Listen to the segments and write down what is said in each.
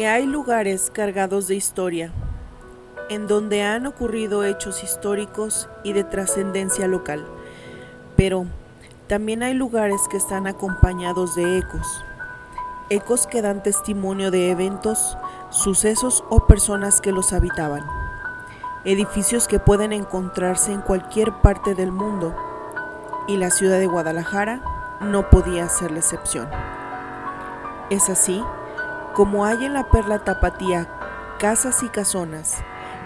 Porque hay lugares cargados de historia, en donde han ocurrido hechos históricos y de trascendencia local, pero también hay lugares que están acompañados de ecos, ecos que dan testimonio de eventos, sucesos o personas que los habitaban, edificios que pueden encontrarse en cualquier parte del mundo, y la ciudad de Guadalajara no podía ser la excepción. Es así como hay en la perla tapatía casas y casonas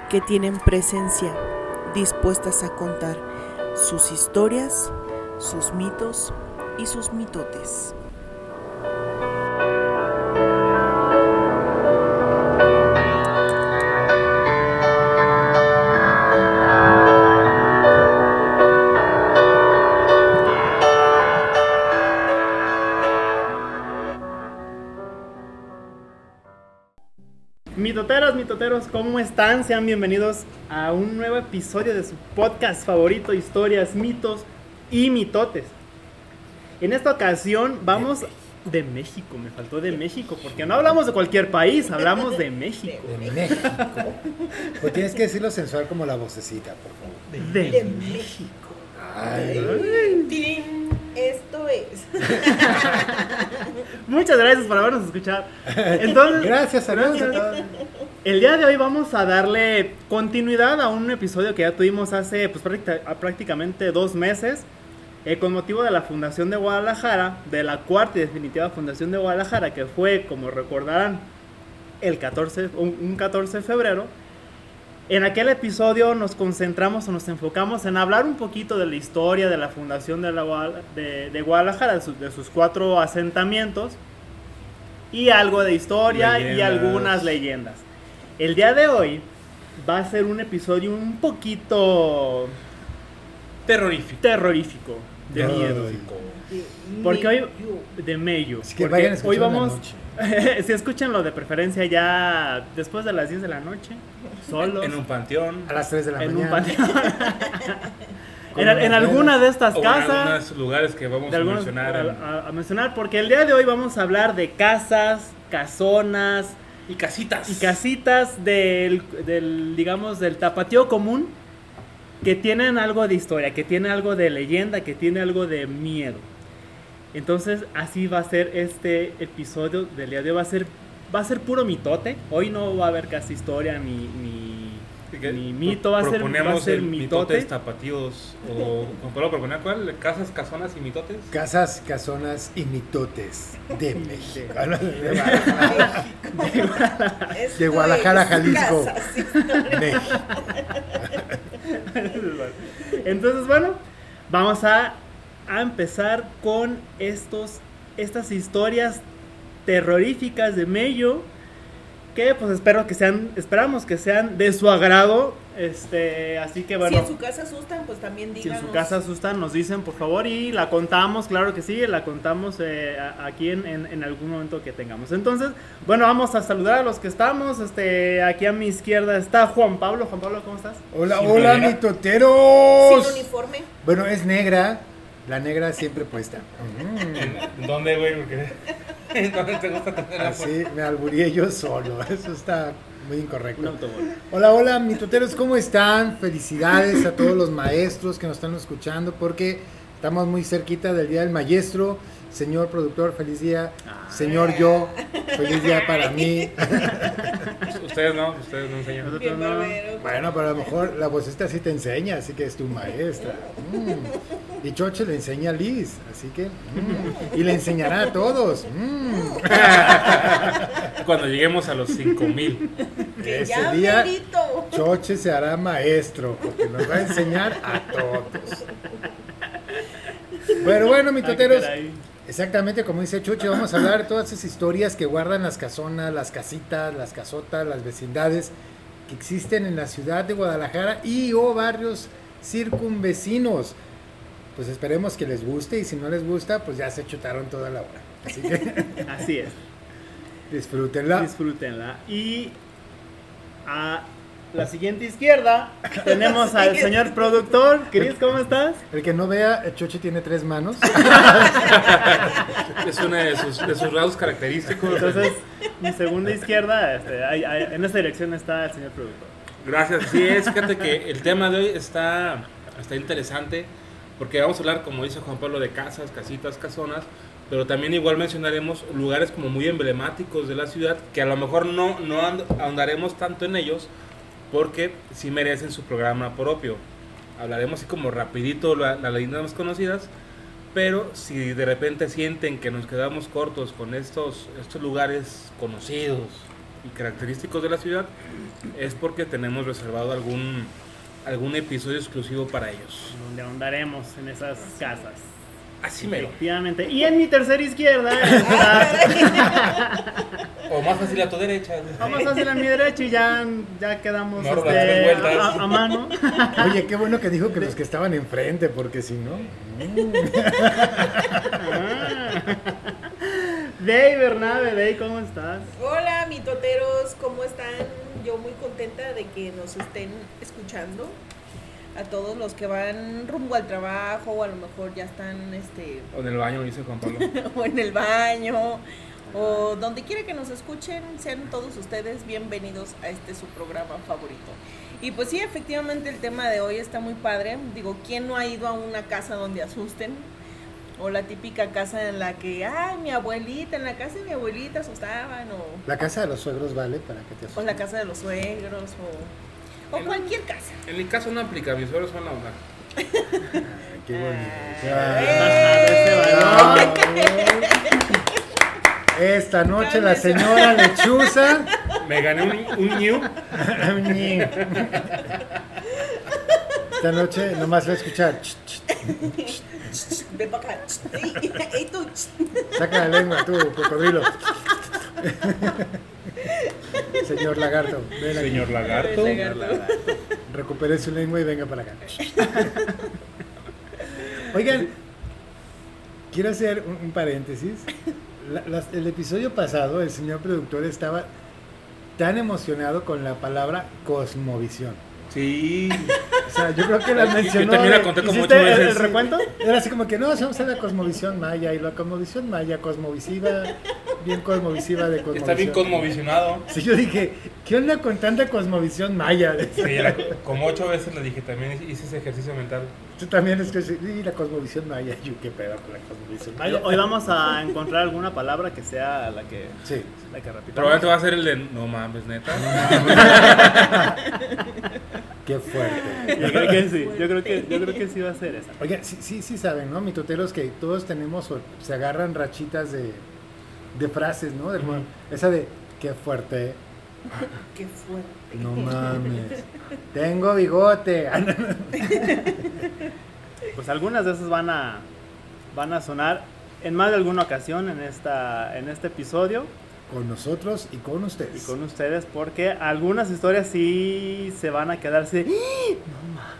que tienen presencia dispuestas a contar sus historias, sus mitos y sus mitotes. Mitoteros, ¿cómo están? Sean bienvenidos a un nuevo episodio de su podcast favorito, historias, mitos y mitotes. En esta ocasión vamos de México, me faltó de México, porque no hablamos de cualquier país, hablamos de México. De México. Pues tienes que decirlo sensual como la vocecita, por favor. De, De México. Ay, Tin, Esto es. Muchas gracias por habernos escuchado. Entonces, gracias a. Gracias. El día de hoy vamos a darle continuidad a un episodio que ya tuvimos hace pues, prácticamente dos meses eh, con motivo de la Fundación de Guadalajara, de la cuarta y definitiva Fundación de Guadalajara, que fue, como recordarán, el 14, un, un 14 de febrero. En aquel episodio nos concentramos o nos enfocamos en hablar un poquito de la historia de la Fundación de, la de, de Guadalajara, de sus, de sus cuatro asentamientos y algo de historia y Leyendas. algunas leyendas. El día de hoy va a ser un episodio un poquito Terrorífico. terrorífico, de miedo. Porque hoy medio. de mello. Así que vayan hoy en vamos si escúchenlo de preferencia ya después de las 10 de la noche, solos En un panteón. A las 3 de la en un mañana. panteón. Con en, en unas alguna de estas o en casas. algunos lugares que vamos a algunos- mencionar. a, en- a- a mencionar, porque el día de hoy vamos a hablar de casas, casonas y casitas. y casitas del, del, digamos, del tapatío común que tienen algo de historia, que tiene algo de leyenda, que tiene algo de miedo. Entonces, así va a ser este episodio del día de hoy. Va a ser, va a ser puro mitote. Hoy no va a haber casi historia ni, ni, Ni mito. Va a ser, va a proponemos ser mitote. mitotes tapatíos. O, ¿Puedo proponer cuál? ¿Casas, casonas y mitotes? Casas, casonas y mitotes de México. De- Guadalajara. Jalisco. México. Entonces, bueno, vamos a, a empezar con estos, estas historias terroríficas de Mello. Que pues espero que sean, esperamos que sean de su agrado. Este, así que bueno. Si en su casa asustan, pues también Si díganos. en su casa asustan, nos dicen por favor y la contamos, claro que sí, la contamos eh, aquí en, en- en algún momento que tengamos. Entonces, bueno, vamos a saludar a los que estamos. Este, aquí a mi izquierda está Juan Pablo. Juan Pablo, ¿cómo estás? Hola, Sin hola, negra. mitoteros. Sin uniforme. Bueno, es negra. La negra siempre puesta. ¿Dónde, güey? ¿Dónde te gusta tener la Así me albureé yo solo. Eso está muy incorrecto. Autobús. Hola, hola, mitoteros, ¿cómo están? Felicidades a todos los maestros que nos están escuchando porque estamos muy cerquita del Día del Maestro. Señor productor, feliz día. Señor yo, feliz día para mí. Ustedes no, ustedes no enseñan. Nosotros no. Bueno, pero a lo mejor la vocesta sí te enseña, así que es tu maestra. Mm. Y Choche le enseña a Liz, así que... mm. Y le enseñará a todos. Mm. Cuando lleguemos a los 5000. Que Ese ya día merito. Choche se hará maestro porque nos va a enseñar a todos. Pero bueno, qué mitoteros, caray. exactamente como dice Chuchi, vamos a hablar de todas esas historias que guardan las casonas, las casitas, las casotas, las vecindades que existen en la ciudad de Guadalajara y o barrios circunvecinos. Pues esperemos que les guste y si no les gusta, pues ya se chutaron toda la hora. Así que Así es. disfrútenla. Disfrútenla. Y a la siguiente izquierda tenemos al señor productor. Cris, ¿cómo estás? El que no vea, el Chuchi tiene tres manos. Es una de sus, de sus rasgos característicos. Entonces, mi segunda izquierda, este, ahí- ahí- en esta dirección está el señor productor. Gracias. Sí, es, fíjate que el tema de hoy está, está interesante porque vamos a hablar, como dice Juan Pablo, de casas, casitas, casonas, pero también igual mencionaremos lugares como muy emblemáticos de la ciudad que a lo mejor no, no ahondaremos tanto en ellos porque sí merecen su programa propio. Hablaremos así como rapidito la- las leyendas más conocidas, pero si de repente sienten que nos quedamos cortos con estos, estos lugares conocidos y característicos de la ciudad, es porque tenemos reservado algún, algún episodio exclusivo para ellos. Donde ahondaremos en esas casas. Así mero. Efectivamente. Y en mi tercera izquierda está. O más fácil a tu derecha. Vamos a hacer a mi derecha y ya, ya quedamos No, este, a, a mano. Oye, qué bueno que dijo que los que estaban enfrente, porque si no. Dave Bernabe, Dave, ¿cómo estás? Hola, mitoteros, ¿cómo están? Yo muy contenta de que nos estén escuchando. A todos los que van rumbo al trabajo o a lo mejor ya están este, O en el baño, dice Juan Pablo. o en el baño o donde quiera que nos escuchen, sean todos ustedes bienvenidos a este su programa favorito. Y pues sí, efectivamente el tema de hoy está muy padre. Digo, ¿quién no ha ido a una casa donde asusten? O la típica casa en la que, ay, mi abuelita, en la casa de mi abuelita asustaban, o, La casa de los suegros vale para que te o asustes. la casa de los suegros, o, o En- cualquier casa. En mi caso no aplica, mis suegros son la. Ay, qué bonito. Ah, balón. Esta noche la señora lechuza. Me gané un, un new. Esta noche nomás va a escuchar. Ven para acá. Ey, ey, tú. Saca la lengua, tú, cocodrilo. Señor lagarto, ven aquí. Señor lagarto. Recupere su lengua y venga para acá. Oigan, quiero hacer un, un paréntesis. La- las- el episodio pasado, el señor productor estaba tan emocionado con la palabra cosmovisión. Sí. O sea, yo creo que la Yo mencionó. también la conté como ¿Hiciste ocho el, el veces. recuento? Era así como que no, vamos a la cosmovisión maya y la cosmovisión maya, cosmovisiva, bien cosmovisiva de cosmovisión. Está bien cosmovisionado. Sí, yo dije, ¿qué onda con tanta cosmovisión maya? Sí, la- como ocho veces le dije, también hice ese ejercicio mental. Tú también es que sí, la cosmovisión maya, yo qué pedo con la cosmovisión maya. Hoy vamos a encontrar alguna palabra que sea la que, Sí. la que repitamos. Probablemente va a ser el de no mames, neta. Qué fuerte. Yo creo que sí, yo creo que, yo creo que sí va a ser esa. Oigan, sí, sí, sí saben, ¿no? Mitoteros que todos tenemos, o se agarran rachitas de, de frases, ¿no? De-. Esa de, qué fuerte, Qué fuerte. no mames, tengo bigote. Pues algunas de esas van a, van a sonar en más de alguna ocasión en, esta, en este episodio con nosotros y con y ustedes. con ustedes porque algunas historias sí se van a quedar así, no más.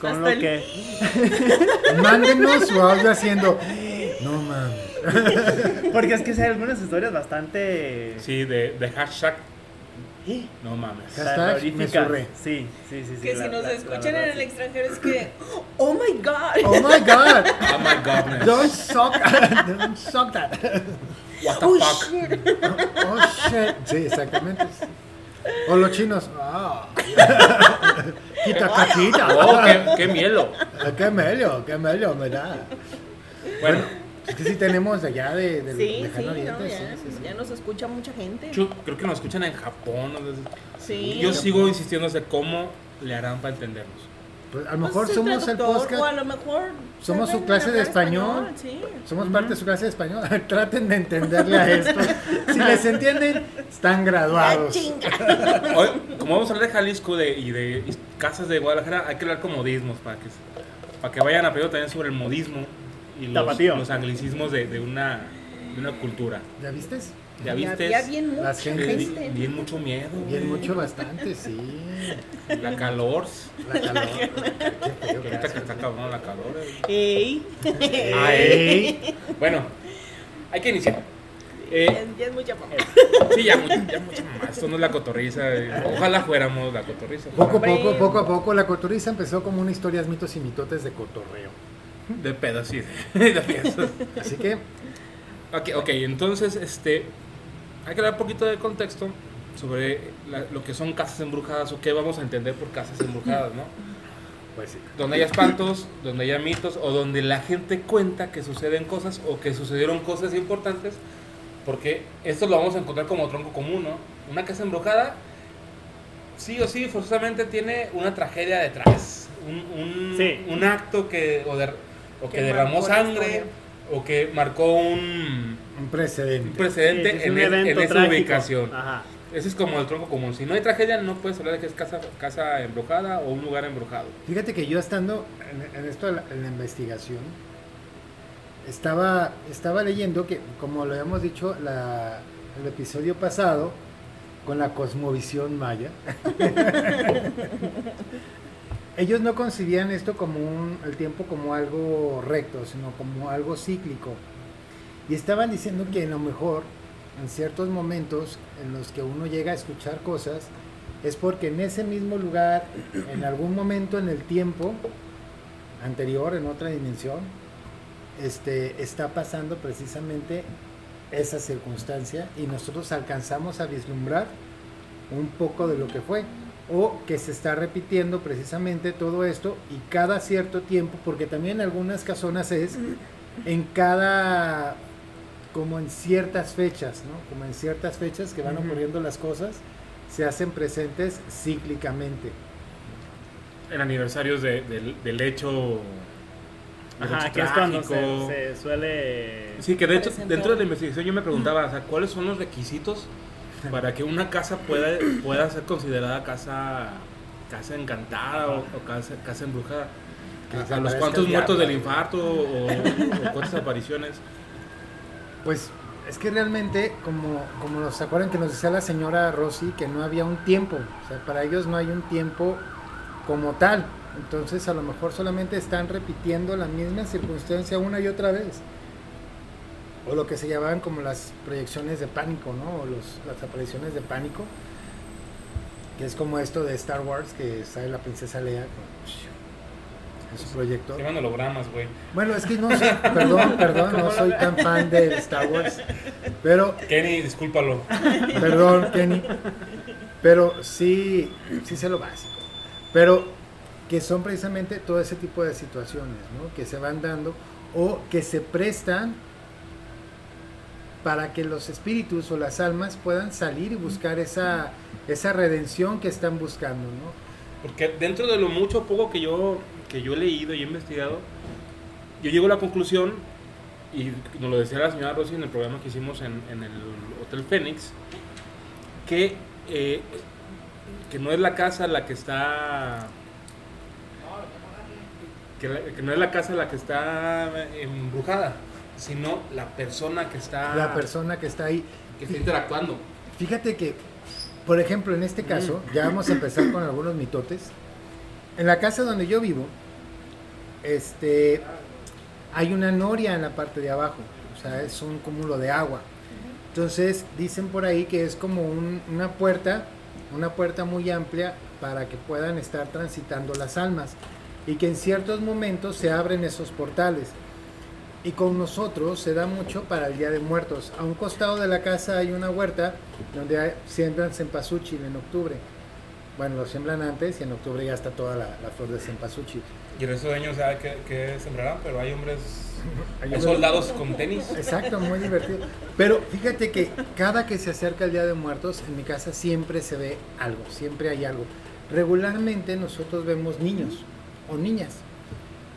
Con Hasta lo que Mándenos su audio haciendo, no mames. porque es que hay algunas historias bastante Sí, de, de hashtag. No mames. Hashtag me surré. Sí, sí, sí, sí. Que la- si nos la- la escuchan verdad, en el extranjero es que, oh my god. Oh my god, Oh my godness. don't suck, don't suck that. What the Oh fuck. shit. Oh shit. Sí, exactamente. O los chinos, ah. Quita caquita. Oh, qué, qué mielo. Qué mello, qué mello, me da. Bueno, Es que sí tenemos de allá de, del Sí, sí, lejano no, oriente. ya, sí, sí, sí. ya nos escucha mucha gente. yo creo que nos escuchan en Japón. ¿no? Sí. Yo sigo insistiendo de cómo le harán para entendernos. Pues a lo Pues mejor es somos el podcast. O a lo mejor. Somos su clase de hablar español. Sí. Somos parte de su clase de español. Traten de entenderle a esto. Si les entienden, están graduados. chinga. Hoy, como vamos a hablar de Jalisco de, y de y casas de Guadalajara, hay que hablar con modismos para que, para que vayan aprendiendo también sobre el modismo y los, los anglicismos de, de una, de una cultura. ¿Ya viste? ¿Ya viste? había bien mucha gente. bien mucho miedo. Bien, güey. mucho, bastante, sí. La calor. La calor. Ahorita que está cabrón la calor. eh. Ey. Ay. Bueno, hay que iniciar. Eh, Ya es mucha mamá. sí, ya, ya mucho más. Esto no es la cotorriza. eh. Ojalá fuéramos la cotorriza. Poco a poco, poco a poco, la cotorriza empezó como una historias, mitos y mitotes de cotorreo. De pedo, sí. De fiestas. Así que, Ok, ok, entonces este, hay que dar un poquito de contexto sobre la- lo que son casas embrujadas o qué vamos a entender por casas embrujadas, ¿no? pues sí. Donde haya espantos, donde haya mitos o donde la gente cuenta que suceden cosas o que sucedieron cosas importantes, porque esto lo vamos a encontrar como tronco común, ¿no? Una casa embrujada, sí o sí, forzosamente tiene una tragedia detrás, un, un, Sí. un acto que, o, der- o que, Que derramó sangre o que marcó un Un precedente. un precedente Sí, sí, es en, un en esa trágico. ubicación. Ajá. Ese es como el tronco común. Si no hay tragedia, no puedes hablar de que es casa, casa embrujada o un lugar embrujado. Fíjate que yo estando en, en esto de la, en la investigación, estaba, estaba leyendo que, como lo habíamos dicho la, el episodio pasado, con la cosmovisión maya, ellos no concibían esto como un, el tiempo como algo recto, sino como algo cíclico. Y estaban diciendo que a lo mejor en ciertos momentos en los que uno llega a escuchar cosas, es porque en ese mismo lugar, en algún momento en el tiempo anterior, en otra dimensión, este, está pasando precisamente esa circunstancia y nosotros alcanzamos a vislumbrar un poco de lo que fue. O que se está repitiendo precisamente todo esto y cada cierto tiempo, porque también en algunas casonas es en cada, como en ciertas fechas, ¿no? Como en ciertas fechas que van Ujú. ocurriendo las cosas, se hacen presentes cíclicamente. En aniversarios de- del, del hecho. Ajá, hecho que es cuando se, se suele... Sí, que de hecho, dentro de la investigación yo me preguntaba, o sea, ¿cuáles son los requisitos para que una casa pueda, pueda ser considerada casa, casa encantada o, o casa, casa embrujada? Que O sea, los cuantos muertos del infarto o, o cuántas apariciones. Pues es que realmente, como, como nos acuerdan que nos decía la señora Rosy, que no había un tiempo, o sea, para ellos no hay un tiempo como tal. Entonces a lo mejor solamente están repitiendo la misma circunstancia una y otra vez. O lo que se llamaban como las proyecciones de pánico, ¿no? O los, las apariciones de pánico. Que es como esto de Star Wars, que sale la princesa Leia con, en su proyector. Se llaman hologramas, güey. Bueno, es que no sé, perdón, perdón, no soy tan fan de Star Wars. Pero Kenny, discúlpalo. Perdón, Kenny. Pero sí, sí sé lo básico. Pero que son precisamente todo ese tipo de situaciones, ¿no? Que se van dando o que se prestan para que los espíritus o las almas puedan salir y buscar esa, esa redención que están buscando, ¿no? Porque dentro de lo mucho o poco que yo, que yo he leído y he investigado, yo llego a la conclusión, y nos lo decía la señora Rosy en el programa que hicimos en, en el Hotel Fénix, que, eh, que no es la casa la que está... Que, la- que no es la casa la que está embrujada, sino la persona que está, La persona que está ahí. que está interactuando. Fíjate que, por ejemplo, en este caso, ya vamos a empezar con algunos mitotes. En la casa donde yo vivo, este, hay una noria en la parte de abajo, o sea, es un cúmulo de agua. Entonces, dicen por ahí que es como un- una puerta, una puerta muy amplia para que puedan estar transitando las almas y que en ciertos momentos se abren esos portales. Y con nosotros se da mucho para el Día de Muertos. A un costado de la casa hay una huerta donde siembran cempasúchil en octubre. Bueno, lo siembran antes y en octubre ya está toda la, la flor de cempasúchil. Y el resto de años sabe que, que sembrarán, pero hay hombres, Hay soldados con tenis. Exacto, muy divertido. Pero fíjate que cada que se acerca el Día de Muertos, en mi casa siempre se ve algo, siempre hay algo. Regularmente nosotros vemos niños o niñas.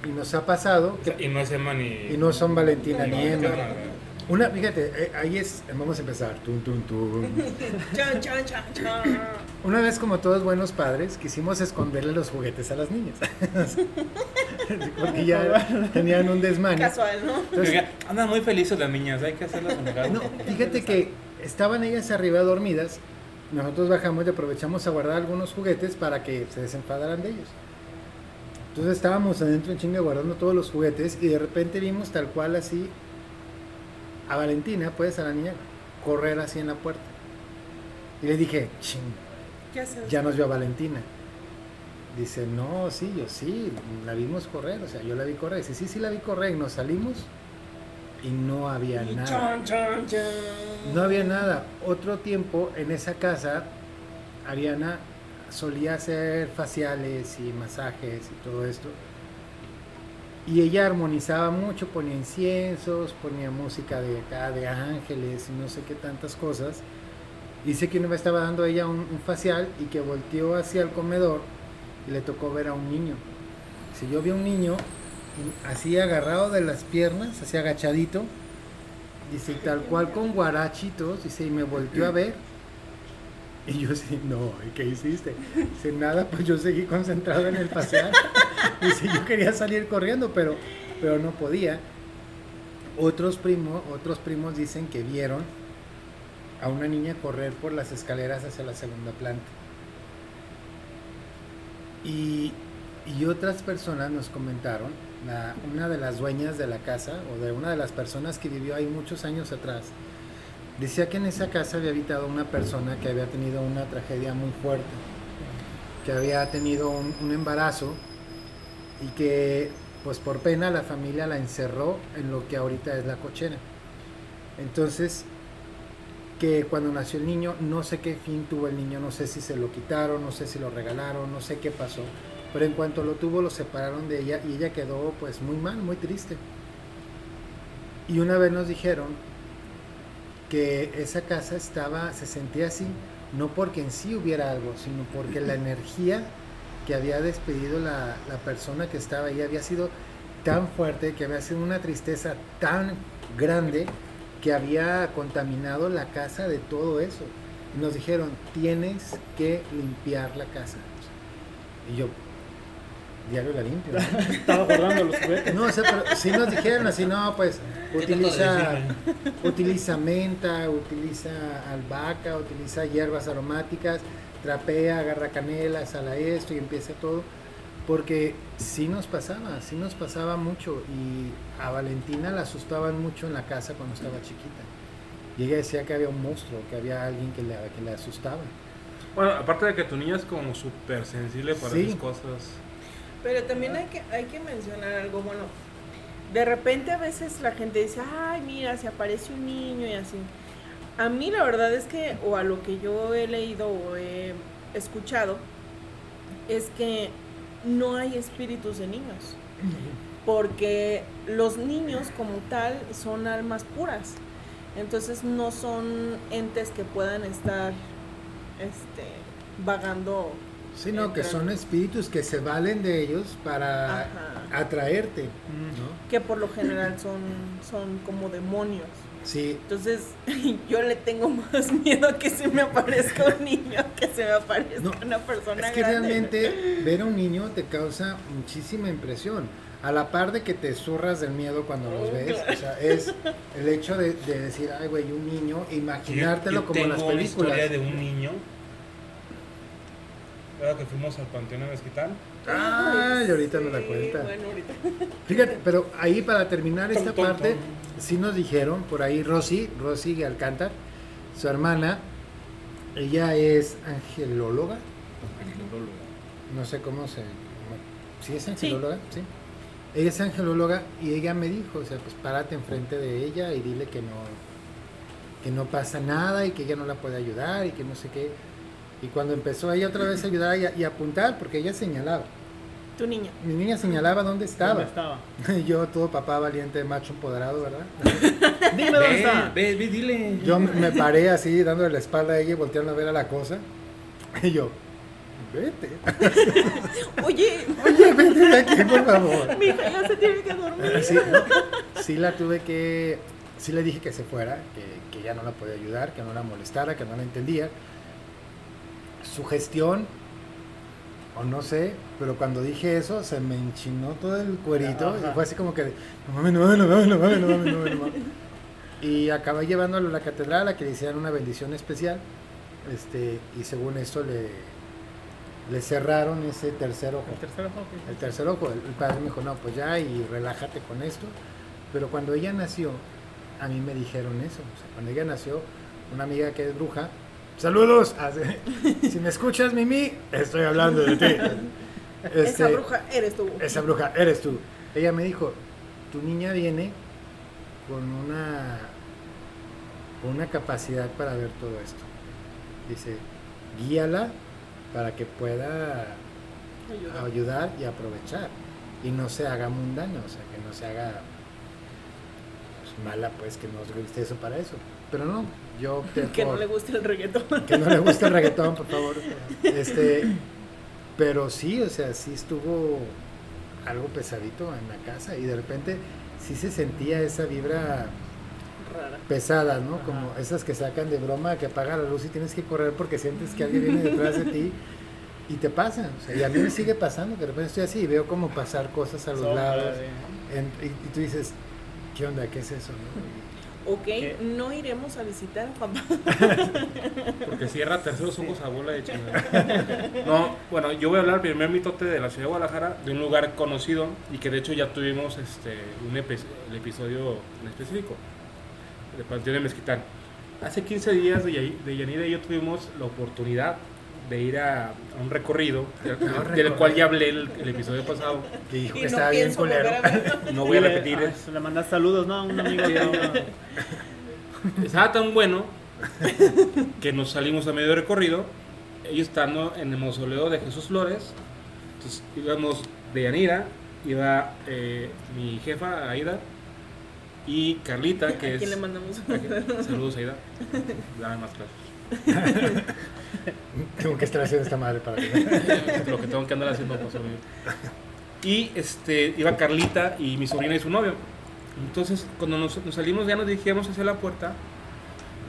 Y nos ha pasado que Y no es Emma ni. y no son Valentina ni Emma. Emma. Una, fíjate, eh, ahí es, vamos a empezar. Tun, tun, tun. Una vez, como todos buenos padres, quisimos esconderle los juguetes a las niñas. porque ya tenían un desmane. Casual, ¿no? Entonces, Andan muy felices las niñas, hay que hacerlas enojar. no, fíjate que estaban ellas arriba dormidas, nosotros bajamos y aprovechamos a guardar algunos juguetes para que se desenfadaran de ellos. Entonces estábamos adentro en chinga guardando todos los juguetes y de repente vimos tal cual así a Valentina, pues a la niña, correr así en la puerta. Y le dije, ching, ya nos vio a Valentina. Dice, no, sí, yo sí, la vimos correr, o sea, yo la vi correr. Dice, sí, sí, la vi correr y nos salimos y no había Y nada. chan, chan, chan. No había nada. Otro tiempo en esa casa, Ariana solía hacer faciales y masajes y todo esto. Y ella armonizaba mucho, ponía inciensos, ponía música de acá, de ángeles no sé qué tantas cosas. Dice que una vez estaba dando ella un, facial y que volteó hacia el comedor y le tocó ver a un niño. Si yo vi a un niño así agarrado de las piernas, así agachadito, dice tal cual con guarachitos, dice, y me volteó a ver. Y yo así, no, ¿y qué hiciste? Dice, nada, pues yo seguí concentrado en el facial. Dice, yo quería salir corriendo, pero, pero no podía. Otros primos, otros primos dicen que vieron a una niña correr por las escaleras hacia la segunda planta. Y, y otras personas nos comentaron, una de las dueñas de la casa, o de una de las personas que vivió ahí muchos años atrás, decía que en esa casa había habitado una persona que había tenido una tragedia muy fuerte, que había tenido un, embarazo y que pues por pena la familia la encerró en lo que ahorita es la cochera. Entonces, que cuando nació el niño, no sé qué fin tuvo el niño, no sé si se lo quitaron, no sé si lo regalaron, no sé qué pasó, pero en cuanto lo tuvo lo separaron de ella y ella quedó pues muy mal, muy triste. Y una vez nos dijeron que esa casa estaba, se sentía así, no porque en sí hubiera algo, sino porque la energía que había despedido la, la persona que estaba ahí había sido tan fuerte, que había sido una tristeza tan grande que había contaminado la casa de todo eso. Y nos dijeron, tienes que limpiar la casa. Y yo, diario la limpio. ¿no? Estaba guardando los juguetes. No, o sea, pero sí nos dijeron así, no, pues utiliza, utiliza menta, utiliza albahaca, utiliza hierbas aromáticas, trapea, agarra canela, sala esto y empieza todo. Porque sí nos pasaba, sí nos pasaba mucho y a Valentina la asustaban mucho en la casa cuando estaba chiquita. Y ella decía que había un monstruo, que había alguien que le, que le asustaba. Bueno, aparte de que tu niña es como súper sensible para Sí. esas cosas. Pero también hay que, hay que mencionar algo, bueno, de repente a veces la gente dice, ay, mira, se aparece un niño y así. A mí la verdad es que, o a lo que yo he leído o he escuchado, es que no hay espíritus de niños. Porque los niños como tal son almas puras. Entonces no son entes que puedan estar este, vagando. Sino que son espíritus que se valen de ellos para Ajá. atraerte. ¿no? que por lo general son, son como demonios. Sí, Entonces, yo le tengo más miedo a que se me aparezca un niño que se me aparezca No, una persona Es que grande. realmente ver a un niño te causa muchísima impresión. A la par de que te zurras del miedo cuando los ves, o sea, es el hecho de, de decir, ay, güey, un niño, imaginártelo Yo- yo como en las tengo una películas. historia de un niño. ¿Verdad que fuimos al Panteón a Mezquital? Ay, ahorita no la Sí, cuenta. Bueno, ahorita. Fíjate, pero ahí para terminar esta Tom, tom, parte, tom. sí nos dijeron, por ahí Rosy, Rosy Alcántar, su hermana, ella es angelóloga, no sé cómo se... ¿Sí es angelóloga? Sí. Ella es angelóloga y ella me dijo, o sea, pues párate enfrente de ella y dile que no, que no pasa nada y que ella no la puede ayudar y que no sé qué. Y cuando empezó ella otra vez a ayudar y a, y a apuntar, porque ella señalaba, Tu niña. mi niña señalaba dónde estaba. ¿Dónde estaba? Yo, todo papá valiente, macho empoderado, ¿verdad? Dime dónde Ve, está. ve, ve, dile. Yo me- paré así, dándole la espalda a ella y volteando a ver a la cosa. Y yo, vete. Oye, Oye, vete de aquí, por favor. mi hija ya se tiene que dormir. Sí, sí la tuve que... Sí le dije que se fuera, que, que ya no la podía ayudar, que no la molestara, que no la entendía. Su gestión o no sé, pero cuando dije eso se me enchinó todo el cuerito Ajá. y fue así como que, no mames, no mames, no mames, no mames, no mames, no mames, no mames". Y acabé llevándolo a la catedral a que le hicieran una bendición especial, este, y según esto le, le cerraron ese tercer ojo. El tercer ojo, ok. El tercer ojo, el, el padre me dijo, no, pues ya y relájate con esto. Pero cuando ella nació, a mí me dijeron eso. O sea, cuando ella nació, una amiga que es bruja, saludos. hace- si me escuchas, Mimi, estoy hablando de ti. Esa Este, bruja eres tú. Esa bruja, eres tú. Ella me dijo, tu niña viene con una, con una capacidad para ver todo esto. Dice, guíala para que pueda Ayuda. ayudar y aprovechar y no se haga mundana, o sea, que no se haga pues, mala, pues que no guste eso para eso. Pero no, yo opté Que no le guste el reggaetón. que no le gusta el reggaetón, por favor. Este, pero sí, o sea, sí estuvo algo pesadito en la casa y de repente sí se sentía esa vibra Rara. pesada, ¿no? Como esas que sacan de broma, que apaga la luz y tienes que correr porque sientes que alguien viene detrás de ti y te pasa. O sea, y a mí me sigue pasando, que de repente estoy así y veo como pasar cosas a los Sombra, lados en- y, y tú dices, ¿qué onda? ¿Qué es eso? no? Ok, ¿Qué? no iremos a visitar a papá. Porque cierra terceros ojos a bola de chingada. No, bueno, yo voy a hablar primer mitote de la ciudad de Guadalajara, de un lugar conocido y que de hecho ya tuvimos este un epi- el episodio en específico, de Panteón de Mezquitán. Hace 15 días de Yanira y yo tuvimos la oportunidad de ir a, a un recorrido, del, del recorrido. cual ya hablé el, el episodio pasado. Que dijo Y que no estaba bien culero. No voy a repetir. ah, es- Le mandas saludos, ¿no? A un amigo Estaba tan bueno que nos salimos a medio recorrido, ellos estando en el mausoleo de Jesús Flores. Entonces íbamos de Yanira, iba eh, mi jefa Aida y Carlita, que ¿A es. quién le mandamos? Saludos, Aida. Dame más clases. Tengo que estar haciendo esta madre para que... Lo que tengo que andar haciendo para sobrevivir. Y este, iba Carlita y mi sobrina y su novio. Entonces, cuando nos, nos salimos, ya nos dirigíamos hacia la puerta.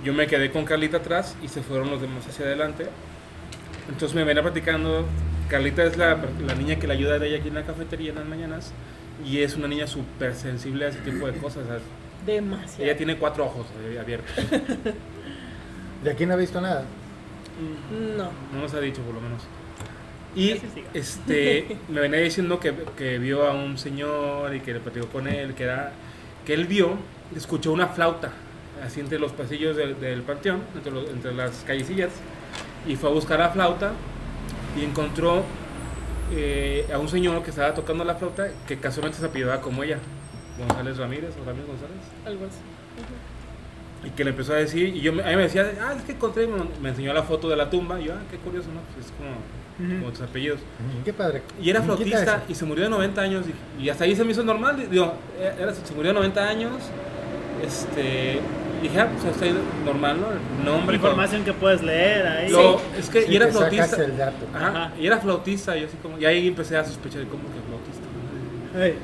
Yo me quedé con Carlita atrás y se fueron los demás hacia adelante. Entonces me venía platicando. Carlita es la, la niña que le ayuda de ella aquí en la cafetería en las mañanas. Y es una niña súper sensible a ese tipo de cosas. o sea, Demasiado. ella tiene cuatro ojos eh, abiertos. De aquí no he visto nada. No. No nos ha dicho, por lo menos. Y este, me venía diciendo que, que vio a un señor y que le platicó con él, que era que él vio, escuchó una flauta así entre los pasillos del, del panteón, entre, los- entre las callecillas, y fue a buscar la flauta y encontró eh, a un señor que estaba tocando la flauta que casualmente se apellidaba como ella, González Ramírez o Ramírez González. Algo así. Y que le empezó a decir, y yo me- a mí me decía, ah, es que encontré, me, me enseñó la foto de la tumba, y yo, ah, qué curioso, ¿no? Pues es como, Ujú. como tus apellidos. Qué padre. Y era flautista y se murió de 90 años, y, y hasta ahí se me hizo normal, digo, eh, era, se murió de 90 años, este, y dije, ah, pues hasta ahí normal, ¿no? El nombre. Información que puedes leer ahí. Lo- es que, Sí, y era flautista. el dato. Ajá, Ajá. y era flautista, y yo así como, y ahí empecé a sospechar de cómo que flautista. Ey,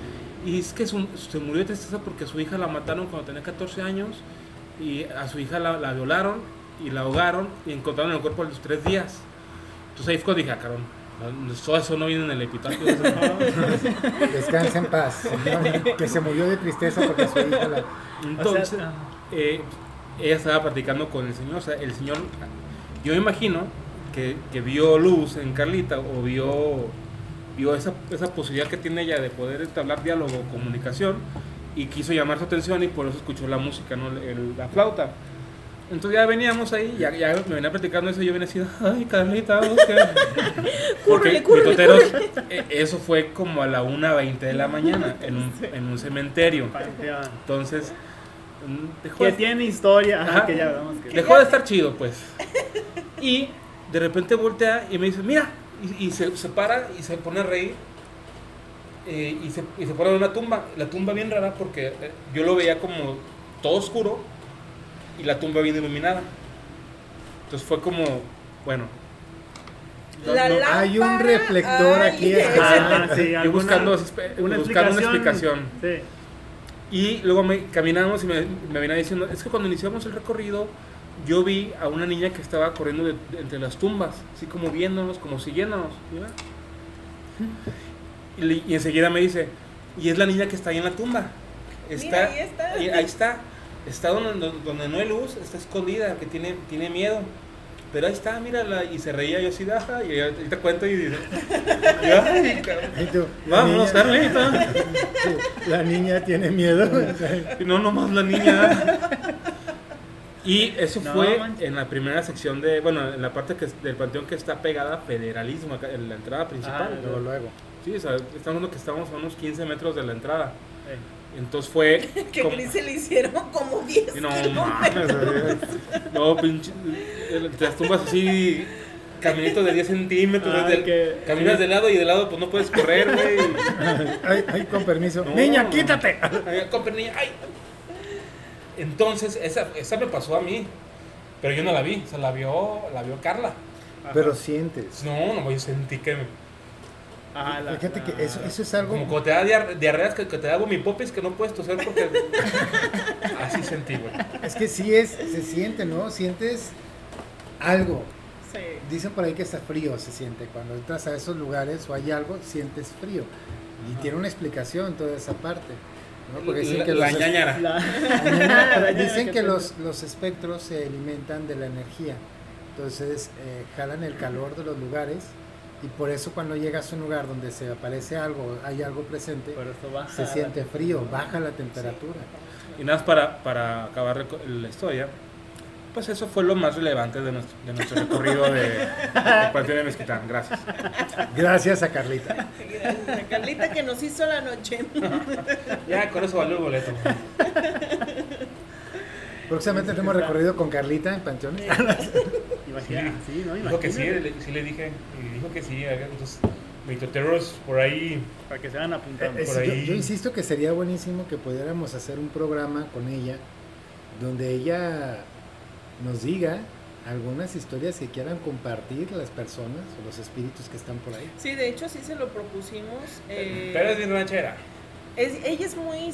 Y es que su- se murió de tristeza porque su hija la mataron cuando tenía 14 años y a su hija la, la violaron y la ahogaron y encontraron el cuerpo a los tres días. Entonces ahí fue dije, ah, carón, todo eso no viene en el epitafio. no". Descansa en paz. señor, que se murió de tristeza porque su hija la... Entonces, O sea, eh, ella estaba platicando con el señor, o sea, el señor, yo me imagino que, que vio luz en Carlita o vio, vio esa, esa posibilidad que tiene ella de poder entablar diálogo o comunicación y quiso llamar su atención y por eso escuchó la música, ¿no? El- la flauta. Entonces ya veníamos ahí, ya, ya me venía platicando eso y yo venía así, ay Carlita, ok". Porque Cúrrele, cúrrele, Mitoteros, eh, eso fue como a la 1.20 de la mañana en un, en un cementerio. Entonces, mm, dejó Que de, tiene historia. Ajá, que ya vemos que. dejó de estar chido, pues. Y de repente voltea y me dice, mira, y, y se, se para y se pone a reír. Eh, y, se, y se pone en una tumba. La tumba bien rara porque eh, yo lo veía como todo oscuro y la tumba bien iluminada. Entonces fue como, bueno, no- La no- lámpara, Hay un reflector ay. aquí. Ah, sí, alguna- buscando, una explicación. Sí. Y luego me, caminamos y me, me venía diciendo, es que cuando iniciamos el recorrido, yo vi a una niña que estaba corriendo de- de- entre las tumbas, así como viéndonos, como siguiéndonos. "Ah". Y, enseguida me dice, y es la niña que está ahí en la tumba. Está, ahí está. y ahí está. Está donde, donde- no hay luz, está escondida, que tiene, tiene miedo. Pero ahí está, mírala. Y se reía yo así, "Ajá", y ahorita cuento y dice, y, "Ay, cabrón, Y tú, la vámonos, niña- Carlita. La niña tiene miedo. Y no, nomás la niña. Y eso No, fue manches. en la primera sección de, bueno, en la parte que, del panteón que está pegada a federalismo, acá, en la entrada principal. Ah, Luego, luego. Sí, o sea, estamos hablando que estamos a unos 15 metros de la entrada. Eh, Entonces fue... Que como- Gris se le hicieron como 10 Y no kilómetros. no, pinche. Te las tumbas así, caminito de 10 centímetros. Ah, del- que- caminas de lado y de lado, pues no puedes correr, güey. Ay, ay, con permiso. No. Niña, quítate. Ay, compre, niña, ay. Entonces, esa, esa me pasó a mí. Pero yo no la vi, o sea, la vio, la vio Carla. ajá. Pero sientes. No, no, yo sentí que. me- Ajá, la- Fíjate la- que eso, eso es algo. Como cuando te da diar- diarreas, que, que te da popis que no puedes toser porque. Así sentí, güey. Es que sí es, se siente, ¿no? Sientes algo. Sí. Dicen por ahí que está frío, se siente. Cuando entras a esos lugares o hay algo, sientes frío. Y tiene una explicación toda esa parte. ¿no? Porque dicen La, que la los, ñañara. dicen que los, los espectros se alimentan de la energía. Entonces eh, jalan el calor de los lugares. Y por eso cuando llegas a un lugar donde se aparece algo, hay algo presente, se siente frío, baja la temperatura. Y nada más para, para acabar la historia, pues eso fue lo más relevante de nuestro, de nuestro recorrido de, de Panteón de Mezquitán. Gracias. Gracias a Carlita. Gracias a Carlita que nos hizo la noche. Ya, con eso valió el boleto. Próximamente tenemos recorrido con Carlita en Panteones. Imagina, sí, ¿no? Dijo que sí, Imagínate, le, sí le dije. Y dijo que sí. Entonces, mitoteros por ahí. Para que se van apuntando. Eh, por sí, yo, ahí. yo insisto que sería buenísimo que pudiéramos hacer un programa con ella donde ella nos diga algunas historias que quieran compartir las personas o los espíritus que están por ahí. Sí, de hecho sí se lo propusimos. eh, Pero es bien ranchera. es- ella es muy,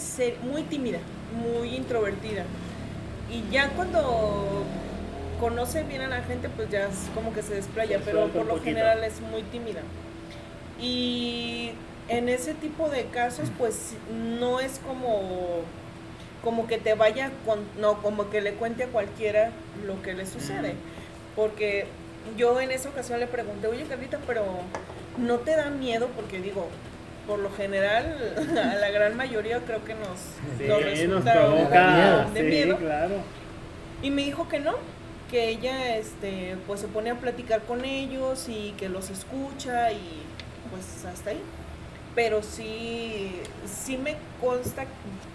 muy tímida, muy introvertida. Y ya cuando conoce bien a la gente, pues ya es como que se desplaya, Se pero por lo poquito. general es muy tímida. Y en ese tipo de casos, pues no es como como que te vaya con no como que le cuente a cualquiera lo que le sucede porque yo en esa ocasión le pregunté oye Carlita pero no te da miedo porque digo por lo general a la gran mayoría creo que nos, Sí, nos nos resulta provoca. de sí, miedo claro. y me dijo que no, que ella este pues se pone a platicar con ellos y que los escucha y pues hasta ahí. Pero sí, sí me consta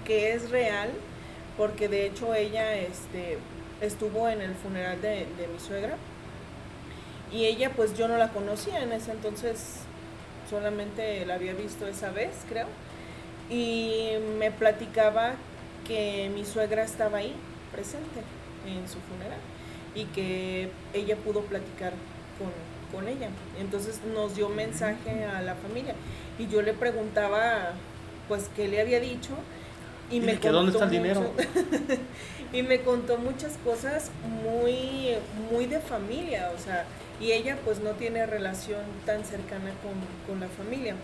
que es real, porque de hecho ella este, estuvo en el funeral de, de mi suegra. Y ella pues yo no la conocía en ese entonces, solamente la había visto esa vez creo, y me platicaba que mi suegra estaba ahí presente en su funeral y que ella pudo platicar con, con ella. Entonces nos dio mensaje a la familia y yo le preguntaba pues qué le había dicho y Dile me que dónde contó está el dinero. y me contó muchas cosas muy muy de familia, o sea, y ella pues no tiene relación tan cercana con, con la familia.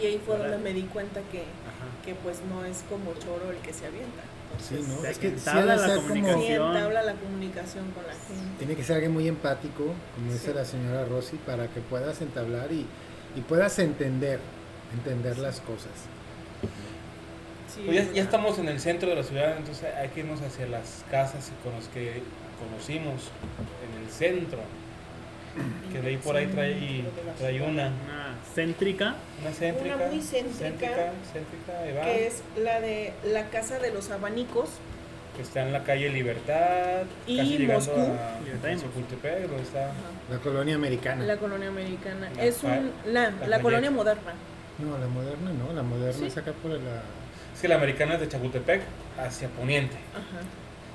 Y ahí fue donde me di cuenta que, Ajá. que pues no es como choro el que se avienta. Sí, ¿no? Se Es que sí la ser comunicación. Sí, Comunicación. entabla la comunicación con la gente. Tiene que ser alguien muy empático, como dice Sí. la señora Rosy, para que puedas entablar y, y puedas entender, entender las cosas. Sí, Pues ya, ya estamos en el centro de la ciudad, entonces hay que irnos hacia las casas con las que conocimos en el centro. Que de ahí por ahí trae, trae una, Una céntrica. una céntrica. Una muy céntrica. Céntrica, céntrica, ahí va, que es la de la casa de los abanicos. que está en la calle Libertad, Y casi Moscú. a Libertad y Moscú. Chapultepec, donde está. La colonia americana. La colonia americana. La es un, la, la la colonia moderna. No, la moderna no, la moderna Sí. es acá por la... Es que la americana es de Chapultepec hacia Poniente. Ajá.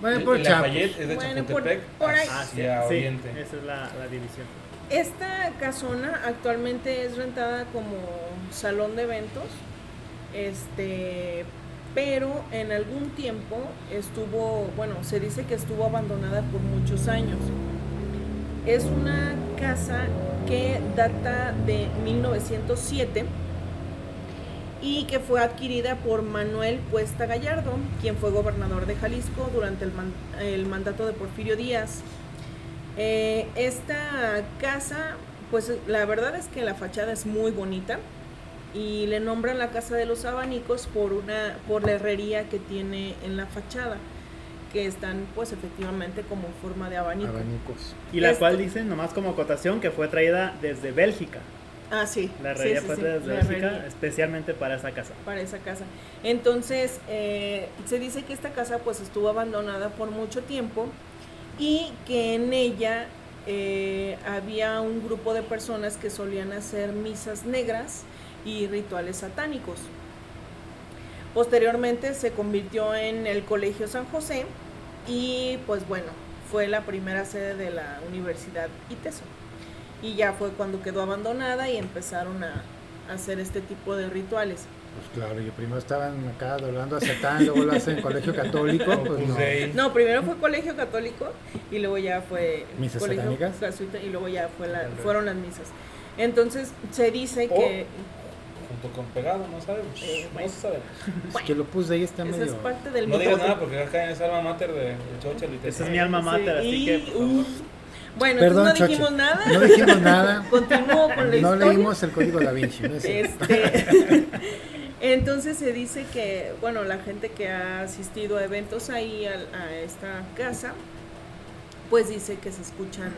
Bueno, Y por la Chapos. Fayette es de Bueno, Chapultepec por ahí. Ah, sí, hacia sí, Oriente. esa es la, la división. Esta casona actualmente es rentada como salón de eventos. Este, pero en algún tiempo estuvo, bueno, se dice que estuvo abandonada por muchos años. Es una casa que data de 1907 y que fue adquirida por Manuel Cuesta Gallardo, quien fue gobernador de Jalisco durante el, el mandato de Porfirio Díaz. Eh, esta casa, pues la verdad es que la fachada es muy bonita y le nombran la casa de los abanicos por una por la herrería que tiene en la fachada que están pues efectivamente como en forma de abanico. Abanicos. Y la Esto- cual dicen, nomás como acotación, que fue traída desde Bélgica. Ah, sí. La herrería sí, fue sí, traída desde Bélgica especialmente para esa casa. para esa casa. Entonces, eh, se dice que esta casa pues estuvo abandonada por mucho tiempo y que en ella eh, había un grupo de personas que solían hacer misas negras y rituales satánicos. Posteriormente se convirtió en el Colegio San José y pues bueno, fue la primera sede de la Universidad ITESO. Y ya fue cuando quedó abandonada y empezaron a hacer este tipo de rituales. Pues claro, yo primero estaban acá doblando a Satán, luego lo hacen en colegio católico, pues Opus no. No, primero fue colegio católico y luego ya fue ¿Misas colegio satánicas? y luego ya fue la, fueron las misas. Entonces se dice que Junto con pegado, no sabemos. Eh, bueno. No sabemos. Es que lo puse ahí está esa medio... es parte del No digas nada porque acá es alma mater de, de Chocha, Esa es mi alma mater, Sí, así y- que, por favor. uf. Bueno, Perdón, entonces no Choche. dijimos nada. No dijimos nada. Continúo con la No historia. leímos el código da Vinci, ¿no es? Este, entonces se dice que, bueno, la gente que ha asistido a eventos ahí a, esta casa, pues dice que se escuchan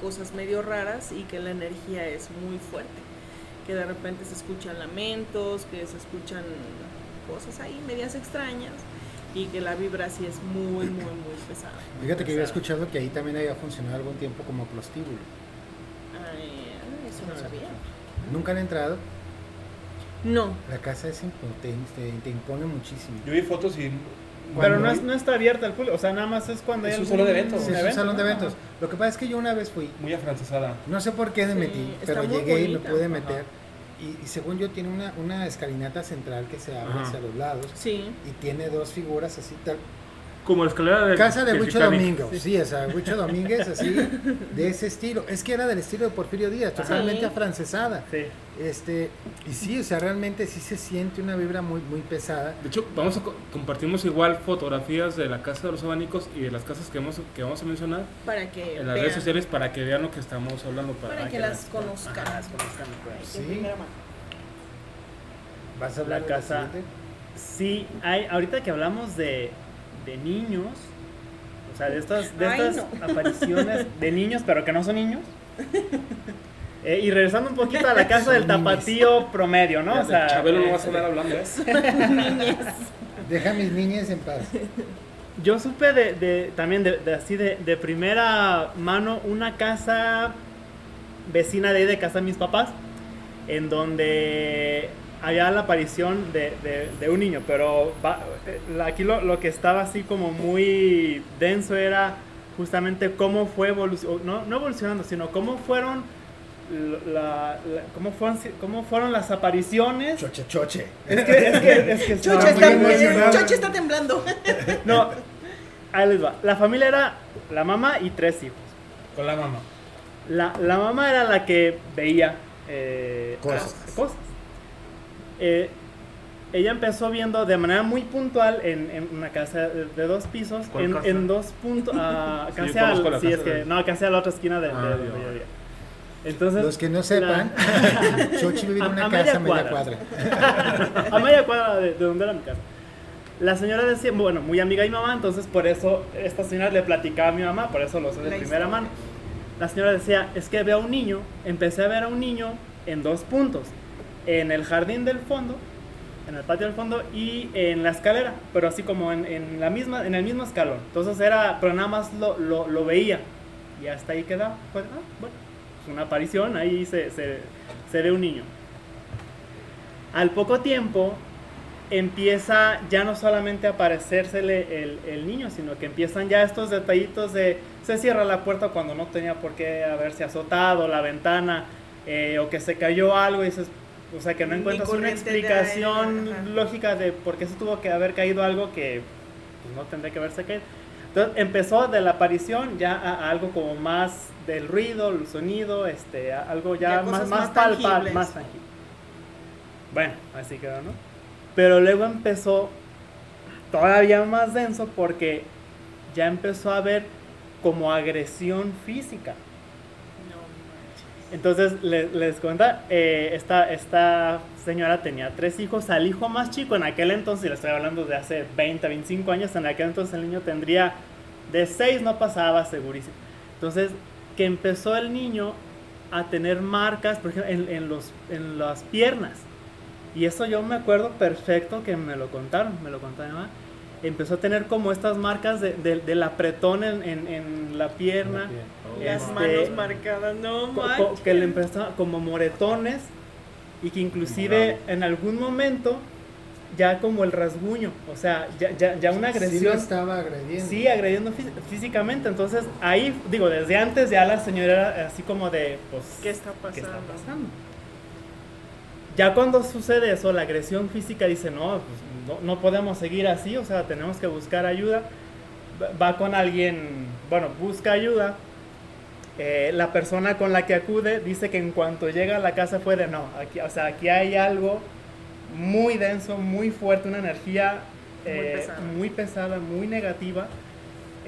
cosas medio raras y que la energía es muy fuerte. Que de repente se escuchan lamentos, que se escuchan cosas ahí medias extrañas y que la vibra sí es muy, muy, muy pesada. Fíjate que había escuchado que ahí también había funcionado algún tiempo como prostíbulo. Ay, eso no sabía. Nunca han entrado. No, La casa es impotente, te, te impone muchísimo. Yo vi fotos y. Pero no, hay- es- no está abierta al público, o sea, nada más es cuando Es hay un algún salón de eventos. Sí, es un evento, salón de eventos. Lo que pasa es que yo una vez fui, Muy afrancesada. no sé por qué me Sí, metí, pero llegué y me pude Ajá. meter. Y, y según yo tiene una, una escalinata central que se abre Ajá. hacia los lados sí. y tiene dos figuras así tal. Como la escalera del Casa de Huicho Titanic. Domingo, sí, o sea, Huicho Domínguez así, de ese estilo. Es que era del estilo de Porfirio Díaz, totalmente Sí. afrancesada. Sí. Este, y sí, o sea, realmente sí se siente una vibra muy, muy pesada. De hecho, vamos a co- compartimos igual fotografías de la casa de los abanicos y de las casas que vamos, que vamos a mencionar Para que en las vean. redes sociales para que vean lo que estamos hablando. Para, Para que las conozcan. Ajá, las conozcan. Sí. mano. ¿Vas a hablar La de casa. Sí, hay, ahorita que hablamos de, de niños, o sea, de estas, de Ay, estas no. apariciones de niños, pero que no son niños. Eh, y regresando un poquito a la casa del niños. tapatío promedio, ¿no? O sea, Chabelo no va a eh, sonar hablando, ¿eh? Deja a mis niñas en paz. Yo supe de, de- también de, de así de, de primera mano una casa vecina de ahí de casa de mis papás, en donde había la aparición de, de- de un niño, pero va- eh, aquí lo, lo que estaba así como muy denso era justamente cómo fue evolucionando, no, no evolucionando, sino cómo fueron la- la- cómo fueron cómo fueron las apariciones Choche, choche. es que es que, es que Choche está, emocionado. Choche está temblando. No, ahí les va. La familia era la mamá y tres hijos. Con la mamá. La, la mamá era la que veía eh, Cosas. a- cosas. Eh, ella empezó viendo de manera muy puntual en, en una casa de, de dos pisos, ¿Cuál en, casa? en dos puntos, ah, Sí, casi conozco al- la sí, es que, de- no, casi a la otra esquina de, de- Ah, de no. vivía. Entonces, Los que no sepan, Chochi vive en una a casa a media cuadra. cuadra. a media cuadra de, de donde era mi casa. La señora decía, bueno, muy amiga de mi mamá, entonces por eso esta señora le platicaba a mi mamá, por eso lo sé de La primera historia. mano. La señora decía, es que veo a un niño, empecé a ver a un niño en dos puntos, en el jardín del fondo, en el patio del fondo y en la escalera, pero así como en, en la misma, en el mismo escalón. Entonces era, pero nada más lo, lo, lo veía y hasta ahí quedaba. Pues, ah, bueno, es una aparición, ahí se, se, se ve un niño. Al poco tiempo empieza ya no solamente a aparecérsele el, el niño, sino que empiezan ya estos detallitos de se cierra la puerta cuando no tenía por qué haberse azotado, la ventana, eh, o que se cayó algo y dices, o sea, que no encuentras una de explicación lógica de por qué se tuvo que haber caído algo que pues, no tendría que haberse caído. Entonces empezó de la aparición ya a, a algo como más del ruido, el sonido, este, algo ya, Ya más, más palpable, más tangible. Bueno, así quedó, ¿no? Pero luego empezó todavía más denso porque ya empezó a haber como agresión física. Entonces le- les cuenta, eh, esta, esta señora tenía tres hijos, al hijo más chico en aquel entonces, y le estoy hablando de hace 20, 25 años, en aquel entonces el niño tendría de 6 no pasaba segurísimo. Entonces que empezó el niño a tener marcas, por ejemplo, en, en los, en las piernas. Y eso yo me acuerdo perfecto que me lo contaron, me lo contó. Empezó a tener como estas marcas de, de- del apretón en, en- en la pierna. Las Este, manos marcadas, no co- co- manches. que le empezó como moretones y que inclusive en algún momento ya como el rasguño, o sea, ya, ya, ya una Sí lo agresión, estaba agrediendo. sí, agrediendo fí- físicamente, entonces ahí, digo, desde antes ya la señora era así como de, pues, ¿Qué está ¿qué está pasando? Ya cuando sucede eso, la agresión física dice, no, pues, no, no podemos seguir así, o sea, tenemos que buscar ayuda. Va- con alguien, bueno, busca ayuda. Eh, la persona con la que acude dice que en cuanto llega a la casa fue de, no, aquí, o sea, aquí hay algo muy denso, muy fuerte, una energía Muy eh, pesada. muy pesada, muy negativa.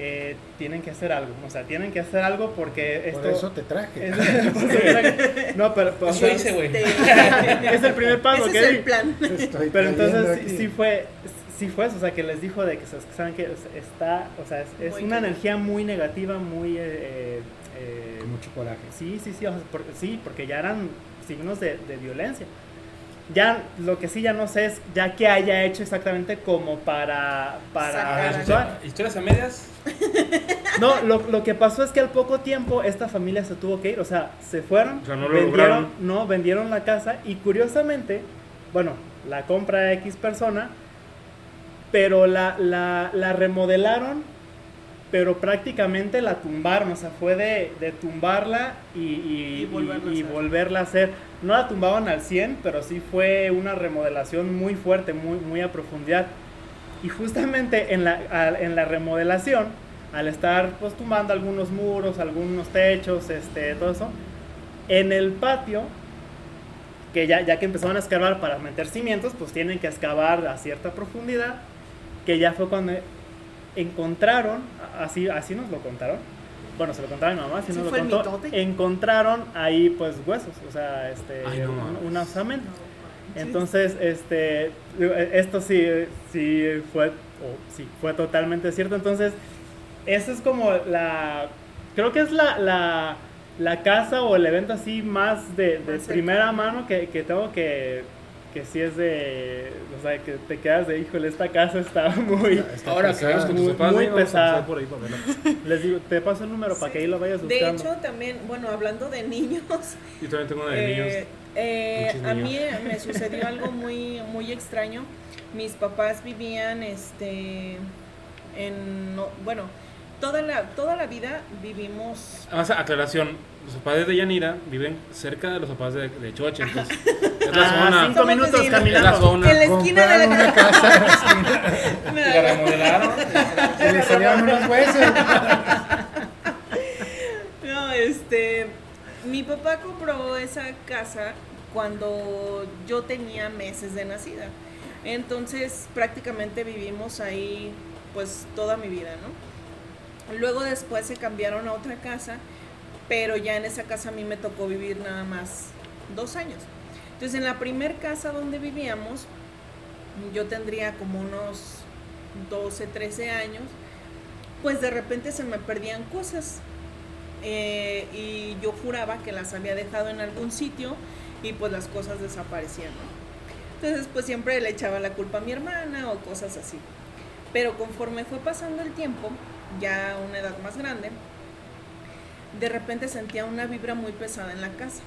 Eh, tienen que hacer algo, o sea, tienen que hacer algo porque esto... Por eso te traje. es- no, pero, pero, hice, güey. Este, es el primer paso Ese que es el plan. Pero entonces sí, sí fue, sí fue eso, o sea, que les dijo de que, saben que está, o sea, es, una energía muy negativa, muy, eh, eh, Con mucho coraje. sí, sí, sí, o sea, por- sí, porque ya eran signos de, de violencia. Ya, lo que sí ya no sé es, ya que haya hecho exactamente como para, para Sacar. Historias a medias. No, lo, lo que pasó es que al poco tiempo esta familia se tuvo que ir, o sea, se fueron, O sea, no lo vendieron, lograron. no, vendieron la casa y curiosamente, bueno, la compra X persona, pero la, la, la remodelaron, pero prácticamente la tumbaron, o sea, fue de, de tumbarla y, y- Y volverla a y- hacer. volverla a hacer. No la tumbaban al 100, pero sí fue una remodelación muy fuerte, muy, muy a profundidad. Y justamente en la, en la remodelación, al estar pues tumbando algunos muros, algunos techos, este, todo eso, en el patio, que ya, ya que empezaron a excavar para meter cimientos, pues tienen que excavar a cierta profundidad, que ya fue cuando encontraron, así, así nos lo contaron, bueno, se lo contaron a mi mamá, así ¿Sí nos lo contó, encontraron ahí pues huesos, o sea, este, Ay, no un, osamenta. Entonces, este, esto sí, sí fue, o sí, fue totalmente cierto. Entonces, esa es como la, creo que es la, la, la casa o el evento así más de, primera mano que, que tengo que, que sí es de, o sea, que te quedas de, híjole, esta casa está muy, Está Ahora que pesada. vayas con tus Muy- papás, muy pesada. por ahí les digo, te paso el número para que ahí lo vayas De buscando. hecho, también, bueno, hablando de niños, Yo también tengo una de niños. eh, eh, Muchos a mí niños. eh, me sucedió algo muy, muy extraño. Mis papás vivían, este, en, no- bueno, toda la, toda la vida vivimos Además, aclaración, los papás de Yanira viven cerca de los papás de, de Choche, entonces es la Ah, zona. cinco minutos. Es la caminando. zona. en la esquina de la una casa en la esquina. Y la remodelaron. Se le salieron unos huesos. No, este, mi papá compró esa casa cuando yo tenía meses de nacida. Entonces prácticamente vivimos ahí pues toda mi vida, ¿no? Luego después se cambiaron a otra casa, pero ya en esa casa a mí me tocó vivir nada más dos años. Entonces en la primer casa donde vivíamos, yo tendría como unos 12, 13 años, pues de repente se me perdían cosas. Eh, y yo juraba que las había dejado en algún sitio y pues las cosas desaparecían. Entonces pues siempre le echaba la culpa a mi hermana o cosas así. Pero conforme fue pasando el tiempo, ya a una edad más grande, de repente sentía una vibra muy pesada en la casa.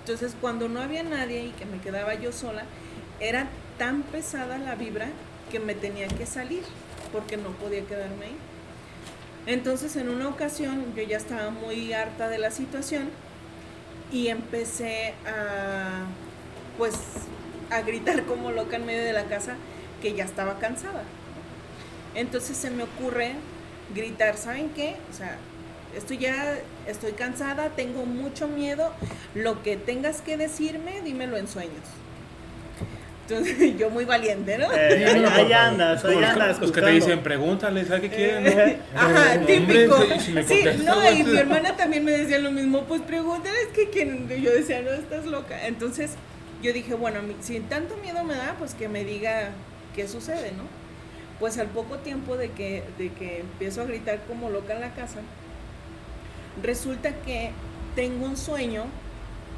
Entonces cuando no había nadie y que me quedaba yo sola, era tan pesada la vibra que me tenía que salir porque no podía quedarme ahí. Entonces en una ocasión yo ya estaba muy harta de la situación y empecé a pues a gritar como loca en medio de la casa que ya estaba cansada. Entonces se me ocurre gritar, ¿saben qué? Estoy ya, estoy cansada, tengo mucho miedo, lo que tengas que decirme, dímelo en sueños. Entonces, yo muy valiente, ¿no? Eh, ahí, ahí andas, ahí Los, andas. los que te dicen, pregúntale, ¿sabes qué quieren? Eh, Ajá, No, típico. hombre, si- si me Sí, no, y mi hermana también me decía lo mismo, pues pregúntale, es que quien, yo decía, no, estás loca. Entonces, yo dije, bueno, si tanto miedo me da, pues que me diga qué sucede, ¿no? Pues al poco tiempo de que, de que empiezo a gritar como loca en la casa, resulta que tengo un sueño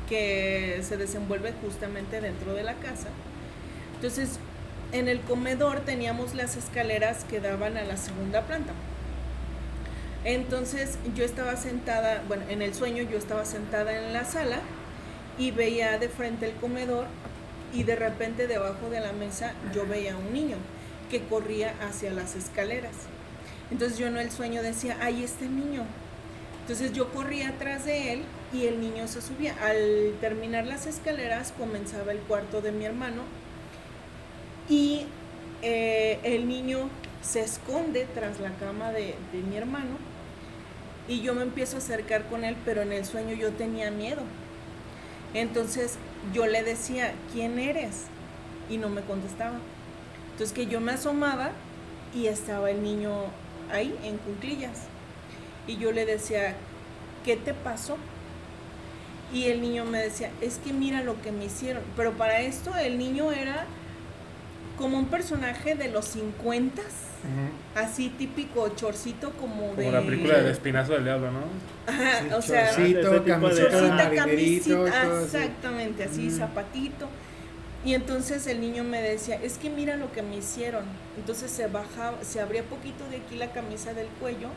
que se desenvuelve justamente dentro de la casa. Entonces, en el comedor teníamos las escaleras que daban a la segunda planta. Entonces yo estaba sentada, bueno, en el sueño yo estaba sentada en la sala y veía de frente el comedor y de repente debajo de la mesa yo veía a un niño que corría hacia las escaleras. Entonces yo en el sueño decía, ahí está el niño. Entonces yo corría atrás de él y el niño se subía. Al terminar las escaleras comenzaba el cuarto de mi hermano y eh, el niño se esconde tras la cama de, de mi hermano y yo me empiezo a acercar con él, pero en el sueño yo tenía miedo. Entonces yo le decía, ¿quién eres? Y no me contestaba. Entonces que yo me asomaba y estaba el niño ahí en cuclillas. Y yo le decía, ¿qué te pasó? Y el niño me decía, es que mira lo que me hicieron. Pero para esto el niño era como un personaje de los 50, Ujú. así típico chorcito como, de... Como la película del espinazo del diablo, ¿no? Ajá, Sí, o sea, chorcito, camiseta chorcita, camisita, así. exactamente, así, zapatito. Y entonces el niño me decía, es que mira lo que me hicieron. Entonces se bajaba, se abría poquito de aquí la camisa del cuello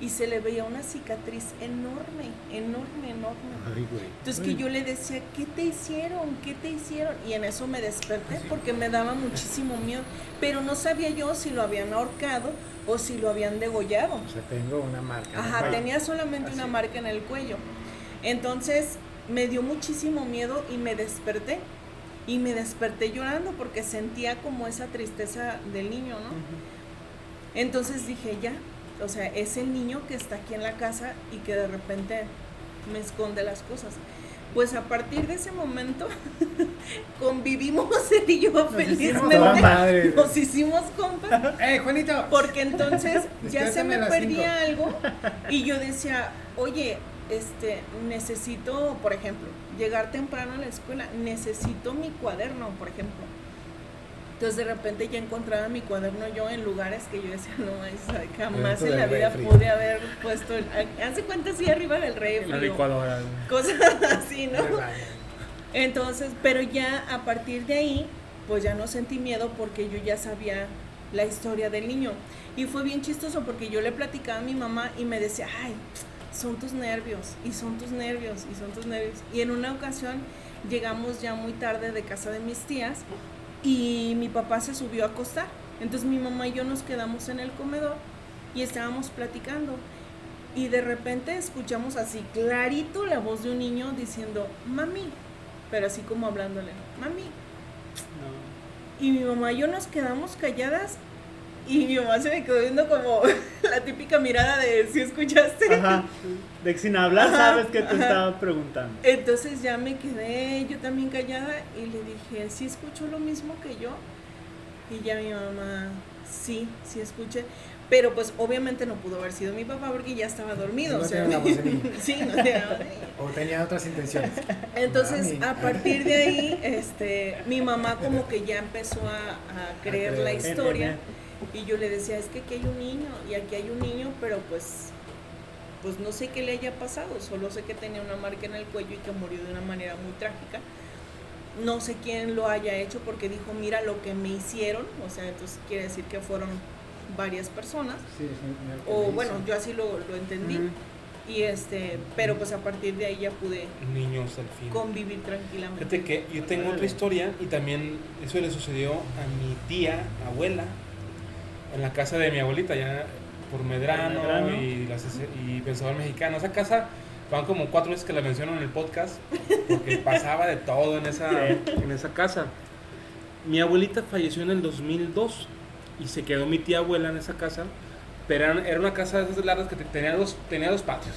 y se le veía una cicatriz enorme, enorme, enorme. Ay, güey. Entonces que yo le decía, ¿qué te hicieron? ¿Qué te hicieron? Y en eso me desperté porque me daba muchísimo miedo. Pero no sabía yo si lo habían ahorcado o si lo habían degollado. O sea, tengo una marca. Ajá, tenía solamente una marca en el cuello. Entonces me dio muchísimo miedo y me desperté. Y me desperté llorando porque sentía como esa tristeza del niño, ¿no? Entonces dije, ya, o sea, es el niño que está aquí en la casa y que de repente me esconde las cosas. Pues a partir de ese momento convivimos él y yo felizmente. madre. Nos hicimos compas. ¡Eh, Juanito! Porque entonces ya se me perdía algo y yo decía, oye, este, necesito, por ejemplo, llegar temprano a la escuela, necesito mi cuaderno, por ejemplo. Entonces de repente ya encontraba mi cuaderno yo en lugares que yo decía, no, jamás en la vida refri. pude haber puesto, hace cuenta así arriba del refri La o licuadora. cosas así, ¿no? Entonces, pero ya a partir de ahí, pues ya no sentí miedo porque yo ya sabía la historia del niño. Y fue bien chistoso porque yo le platicaba a mi mamá y me decía, ay, son tus nervios, y son tus nervios, y son tus nervios. Y en una ocasión llegamos ya muy tarde de casa de mis tías y mi papá se subió a acostar. Entonces mi mamá y yo nos quedamos en el comedor y estábamos platicando. Y de repente escuchamos así clarito la voz de un niño diciendo, mami, pero así como hablándole, mami. Y mi mamá y yo nos quedamos calladas y mi mamá se me quedó viendo como la típica mirada de si escuchaste. Ajá. De que sin hablar Ajá, sabes que te ajá. estaba preguntando. Entonces ya me quedé yo también callada y le dije, ¿sí escuchó lo mismo que yo? Y ya mi mamá, sí, sí escuché. Pero pues obviamente no pudo haber sido mi papá porque ya estaba dormido. No o sea, tenía sí, no tenía. O tenía otras intenciones. Entonces, Mami. a partir de ahí, este, mi mamá como que ya empezó a, a creer la creer. historia y yo le decía, es que aquí hay un niño y aquí hay un niño, pero pues, pues no sé qué le haya pasado, solo sé que tenía una marca en el cuello y que murió de una manera muy trágica. No sé quién lo haya hecho porque dijo, mira lo que me hicieron, o sea, entonces quiere decir que fueron varias personas, Sí, o bueno, yo así lo, lo entendí. Y este, pero pues a partir de ahí ya pude Niños al fin. convivir tranquilamente. Fíjate que yo tengo otra historia y también eso le sucedió a mi tía, abuela, en la casa de mi abuelita, ya por Medrano, Medrano. y, las, y Pensador Mexicano. Esa casa van como cuatro veces que la menciono en el podcast porque pasaba de todo en esa, en esa casa. Mi abuelita falleció en el 2002 y se quedó mi tía abuela en esa casa Pero era una casa de esas largas que te- tenía dos, tenía dos patios.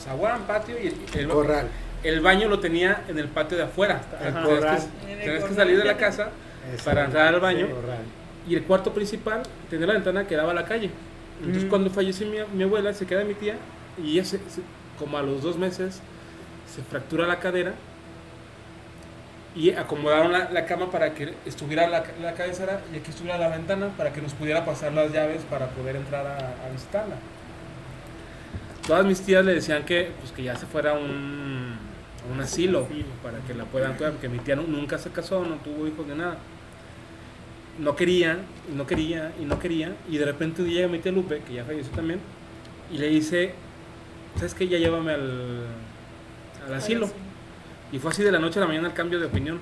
Zaguán, patio y el, el- Corral. el baño lo tenía en el patio de afuera. Tenías que- Corral. En el tenías que corral. salir de la casa para entrar al baño. Corral. Y el cuarto principal tenía la ventana que daba a la calle. Entonces Mm. cuando falleció mi, mi abuela, se queda mi tía y ella se- se- como a los dos meses se fractura la cadera y acomodaron la, la cama para que estuviera la, la cabecera y aquí estuviera la ventana para que nos pudiera pasar las llaves para poder entrar a, a visitarla. Todas mis tías le decían que, pues, que ya se fuera a un, un asilo para que la puedan cuidar, porque mi tía nu- nunca se casó, no tuvo hijos ni nada no quería, y no quería, y no quería, y de repente un día llega mi tía Lupe, que ya falleció también, y le dice, ¿sabes qué? Ya llévame al, al asilo. Y fue así de la noche a la mañana el cambio de opinión.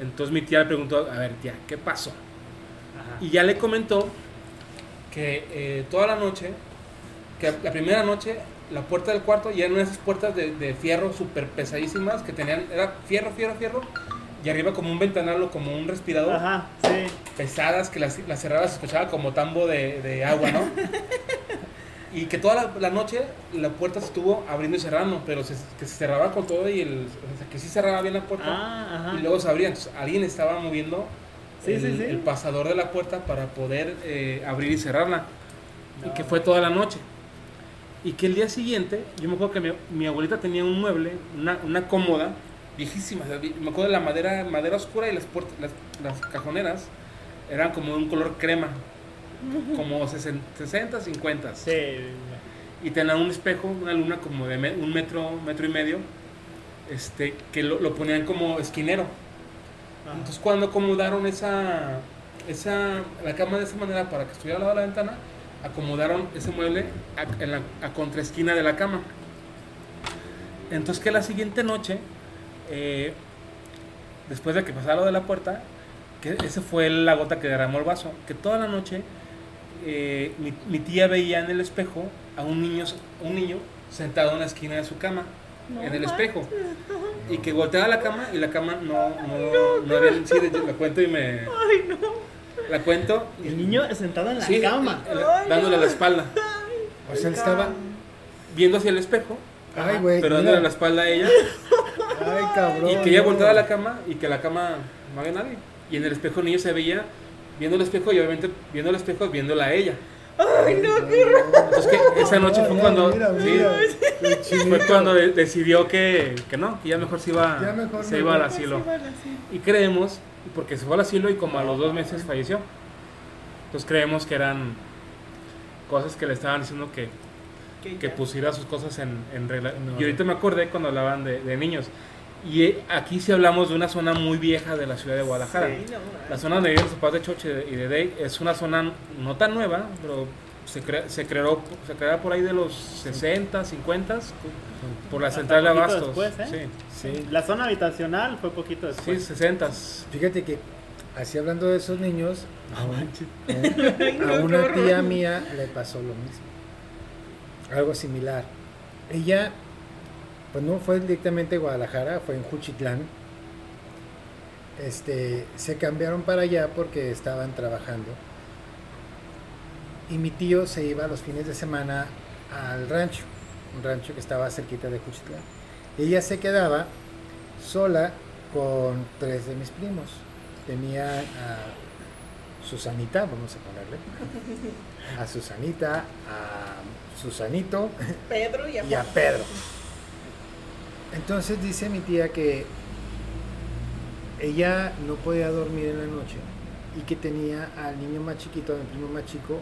Entonces mi tía le preguntó, a ver tía, ¿qué pasó? Ajá. Y ya le comentó que eh, toda la noche, que la primera noche, la puerta del cuarto, ya eran esas puertas de, de fierro súper pesadísimas, que tenían, era fierro, fierro, fierro, y arriba como un ventanal o como un respirador Ajá, sí. Pesadas que las, las cerradas se escuchaba como tambo de, de agua, ¿no? y que toda la, la noche la puerta se estuvo abriendo y cerrando, pero se, que se cerraba con todo y el, o sea, que sí cerraba bien la puerta Ah, y luego se abría. Entonces alguien estaba moviendo Sí, el, sí, sí. el pasador de la puerta para poder eh, abrir y cerrarla. Y No. que fue toda la noche. Y que el día siguiente, yo me acuerdo que mi, mi abuelita tenía un mueble, una, una cómoda, viejísima. o sea, Me acuerdo de la madera, madera oscura y las, puertas, las, las cajoneras eran como de un color crema, como 60, 60 50. Sí. Y tenía un espejo, una luna como de me- un metro, metro y medio, este, que lo, lo ponían como esquinero. Entonces cuando acomodaron esa, esa, la cama de esa manera para que estuviera al lado de la ventana, acomodaron ese mueble a, en la a contraesquina de la cama. Entonces que la siguiente noche, eh, después de que pasara lo de la puerta, que esa fue la gota que derramó el vaso, que toda la noche eh, mi, mi tía veía en el espejo a un niño, un niño sentado en la esquina de su cama, No en el manches. espejo, y que volteaba la cama y la cama no, no, no había, sí, la cuento y me... La cuento y El niño sentado en la Sí, cama. dándole la espalda, O sea, él estaba. viendo hacia el espejo, Ay, güey. pero mira. dándole la espalda a ella, Ay, cabrón. y que ella no. volteaba la cama y que la cama no había nadie. Y en el espejo el niño se veía viendo el espejo y obviamente viendo el espejo viéndola a ella. Ay, no, qué. Entonces que esa noche fue cuando mira, sí, mira, el chinito. fue cuando de- decidió que, que no, que ya mejor se iba, Ya mejor se iba al asilo. Y creemos, porque se fue al asilo y como a los dos meses falleció. Entonces creemos que eran cosas que le estaban diciendo que, que pusiera sus cosas en, en regla. No, y ahorita me acordé cuando hablaban de, de niños. Y eh, aquí sí hablamos de una zona muy vieja de la ciudad de Guadalajara. Sí, no, La zona donde viven los papás de Choche y de Day es una zona no tan nueva, pero se, cre- se, creó, se creó por ahí de los 60, 50 por la central de poquito Abastos. después, ¿eh? Sí, Sí. La zona habitacional fue poquito sí, después. 60. Fíjate que, así hablando de esos niños, a, un- una tía mía le pasó lo mismo. Algo similar. Ella, pues no fue directamente a Guadalajara, fue en Juchitlán. Este, se cambiaron para allá porque estaban trabajando. Y mi tío se iba los fines de semana al rancho, un rancho que estaba cerquita de Juchitlán. Ella se quedaba sola con tres de mis primos. Tenía a Susanita, vamos a ponerle. A Susanita, a Susanito Pedro y a y a Juan. Pedro. Entonces dice mi tía que ella no podía dormir en la noche y que tenía al niño más chiquito, al primo más chico,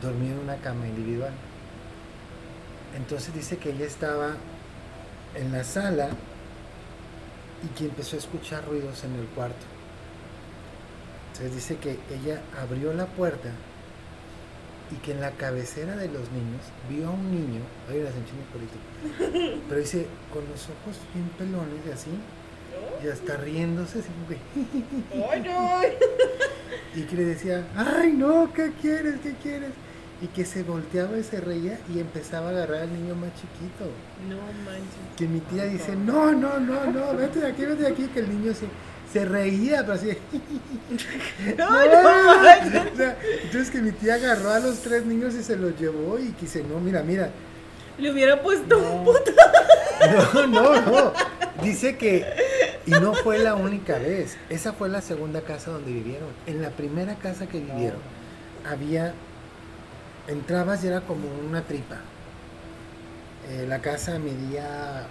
dormía en una cama individual. Entonces dice que ella estaba en la sala y que empezó a escuchar ruidos en el cuarto. Entonces dice que ella abrió la puerta y que en la cabecera de los niños vio a un niño, una sensación político, pero dice con los ojos bien pelones y así, y hasta riéndose, así como que, Ay, no. y que le decía, ay no, ¿qué quieres? ¿Qué quieres? Y que se volteaba y se reía y empezaba a agarrar al niño más chiquito. No manches. Que mi tía dice, no, no, no, no, vete de aquí, vete de aquí, que el niño se, se reía, pero así. No, No, no, entonces que mi tía agarró a los tres niños y se los llevó y quise, no, mira, mira. Le hubiera puesto un puto. No, no, no. Dice que, y no fue la única vez, esa fue la segunda casa donde vivieron. En la primera casa que vivieron, había, entrabas y era como una tripa. Eh, la casa medía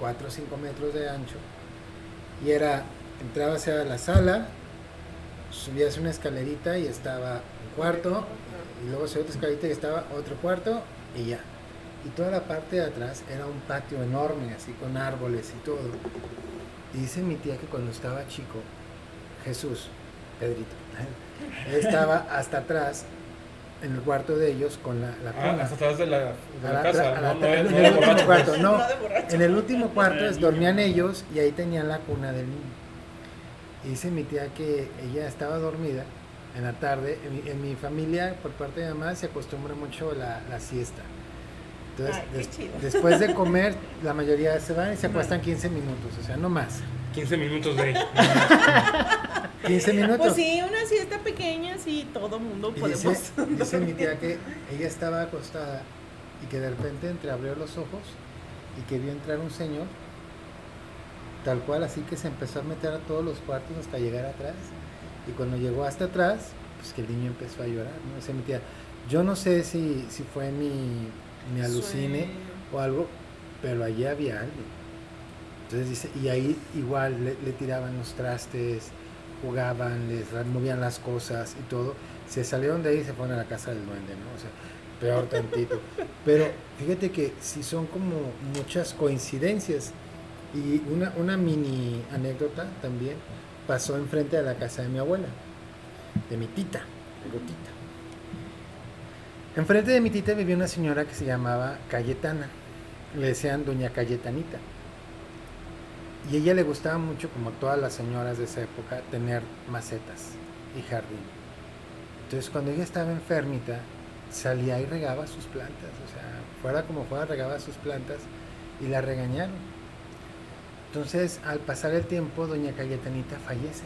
4 o 5 metros de ancho y era, entrabas a la sala, subías una escalerita y estaba un cuarto, y luego subías otra escalerita y estaba otro cuarto y ya. Y toda la parte de atrás era un patio enorme, así con árboles y todo. Y dice mi tía que cuando estaba chico, Jesús, Pedrito, estaba hasta atrás en el cuarto de ellos con la, la Ah, cuna. hasta atrás de la, de A la la- casa. a la- no, no, en el no, último cuarto, no. En el último cuarto es, dormían ellos y ahí tenían la cuna del niño. Y dice mi tía que ella estaba dormida en la tarde. En mi, en mi familia, por parte de mamá, se acostumbra mucho la, la siesta. Entonces, Ay, des- después de comer, la mayoría se van y se acuestan 15 minutos, o sea, no más. 15 minutos de ahí. 15 minutos. Pues sí, una siesta pequeña, sí, todo mundo Y podemos. dice, dice mi tía que ella estaba acostada y que de repente entreabrió los ojos y que vio entrar un señor, tal cual, así que se empezó a meter a todos los cuartos hasta llegar atrás. Y cuando llegó hasta atrás, pues que el niño empezó a llorar, ¿no? Dice mi tía, yo no sé si, si fue mi, mi alucine Sueño. o algo, pero allí había alguien. Entonces dice, y ahí igual le, le tiraban los trastes, jugaban, les movían las cosas y todo. Se salieron de ahí y se fueron a la casa del duende, ¿no? O sea, peor tantito. Pero fíjate que sí son como muchas coincidencias. Y una, una mini anécdota también pasó enfrente de la casa de mi abuela, de mi tita, de Gotita. Enfrente de mi tita vivía una señora que se llamaba Cayetana. Le decían Doña Cayetanita. Y a ella le gustaba mucho, como a todas las señoras de esa época, tener macetas y jardín. Entonces, cuando ella estaba enfermita, salía y regaba sus plantas. O sea, fuera como fuera, regaba sus plantas y la regañaron. Entonces, al pasar el tiempo, doña Cayetanita fallece.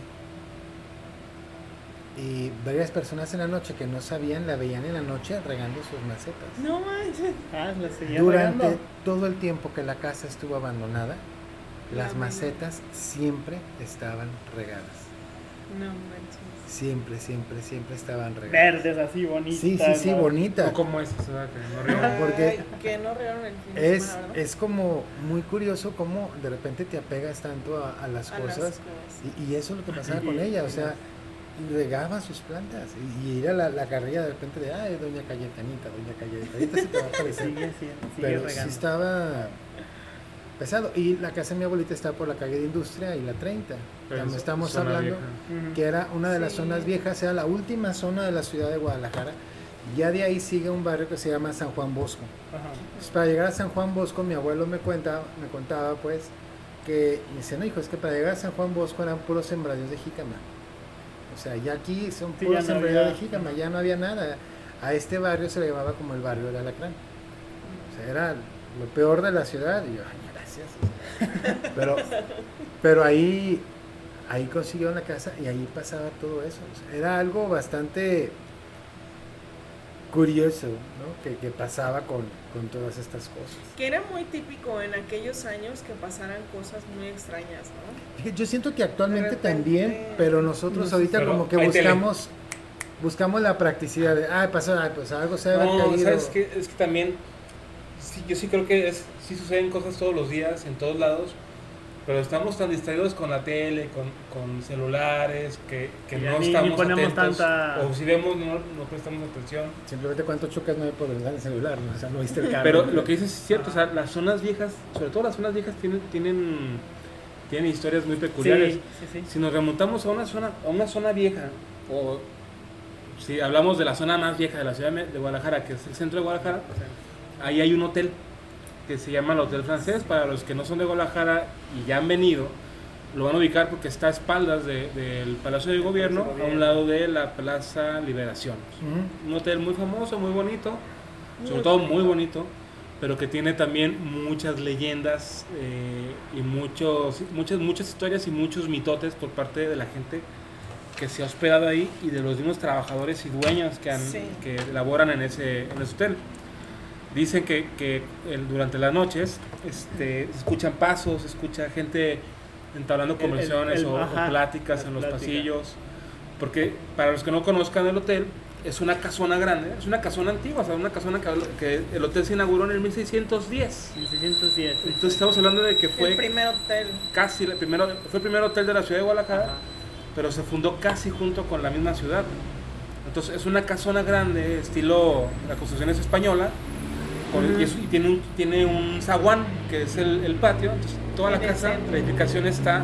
Y varias personas en la noche que no sabían, la veían en la noche regando sus macetas. No manches. Ah, la Durante regando. todo el tiempo que la casa estuvo abandonada, las macetas siempre estaban regadas. No manches. Siempre, siempre, siempre estaban regadas. Verdes así bonitas. Sí, sí, sí, ¿no? bonita. ¿O cómo es? O sea, que no. No, porque Ay, que no regaron el fin de Es, semana, ¿verdad? es como muy curioso cómo de repente te apegas tanto a, a las A las cosas. Y, y eso es lo que pasaba Sí, con ella, o sí, sea, regaba sus plantas. Y, y era la, la carrilla de repente de, ay, doña Cayetanita, doña Cayetanita se te va a aparecer. Sigue, sigue, sigue Pero sí regando. estaba pesado. Y la casa de mi abuelita está por la calle de Industria y la 30. Pero También es estamos hablando vieja. Que era una de las Sí. zonas viejas, era la última zona de la ciudad de Guadalajara. Ya de ahí sigue un barrio que se llama San Juan Bosco. Ajá. Pues para llegar a San Juan Bosco, mi abuelo me cuenta, me contaba pues que me dice, no hijo, es que para llegar a San Juan Bosco eran puros sembradíos de jícama. O sea, ya aquí son Sí, puros sembradíos había- de jícama, ya no había nada. A este barrio se le llamaba como el barrio del alacrán. O sea, era lo peor de la ciudad. Y yo, ay, gracias. Pero, pero ahí, ahí consiguieron la casa y ahí pasaba todo eso. O sea, era algo bastante curioso, ¿no? Que, que pasaba con, con todas estas cosas. Que era muy típico en aquellos años que pasaran cosas muy extrañas, ¿no? Yo siento que actualmente repente- también, pero nosotros ahorita Pero como que hay tele. buscamos buscamos la practicidad de, ay, pasó, ay, pues algo se haber No, caído. ¿sabes qué? Es que también, sí, yo sí creo que es, sí suceden cosas todos los días, en todos lados, pero estamos tan distraídos con la tele, con, con celulares, que, que no ni- ni estamos ponemos atentos, tanta- o si vemos no, no prestamos atención. Simplemente cuánto chocas no hay por el celular, ¿no? o sea, no viste el carro. Pero lo que dices es cierto, o sea, las zonas viejas, sobre todo las zonas viejas tienen, tienen, tienen historias muy peculiares. Sí, sí, sí. Si nos remontamos a una zona, a una zona vieja, o si hablamos de la zona más vieja de la ciudad de Guadalajara, que es el centro de Guadalajara, ahí hay un hotel que se llama el Hotel Francés. Para los que no son de Guadalajara y ya han venido, lo van a ubicar porque está a espaldas de- del Palacio de Gobierno, a un lado de la Plaza Liberación. Un hotel muy famoso, muy bonito, Muy sobre todo muy bonito. pero que tiene también muchas leyendas eh, y muchos, muchas, muchas historias y muchos mitotes por parte de la gente que se ha hospedado ahí y de los mismos trabajadores y dueños que, han, Sí. que laboran en ese, en ese hotel. Dicen que, que el- durante las noches este, se escuchan pasos, se escucha gente entablando El- el- conversaciones el- o, o ajá, pláticas la en los plática. pasillos. Porque para los que no conozcan el hotel, es una casona grande, es una casona antigua, o sea, una casona que, que el hotel se inauguró en el 1610. 1610. Entonces estamos hablando de que el fue primer hotel. casi el primero, fue el primer hotel de la ciudad de Guadalajara, Ajá. pero se fundó casi junto con la misma ciudad. Entonces es una casona grande, estilo, la construcción es española, con- y, es- y tiene, un, tiene un zaguán, que es el, el patio, entonces toda la casa, la edificación está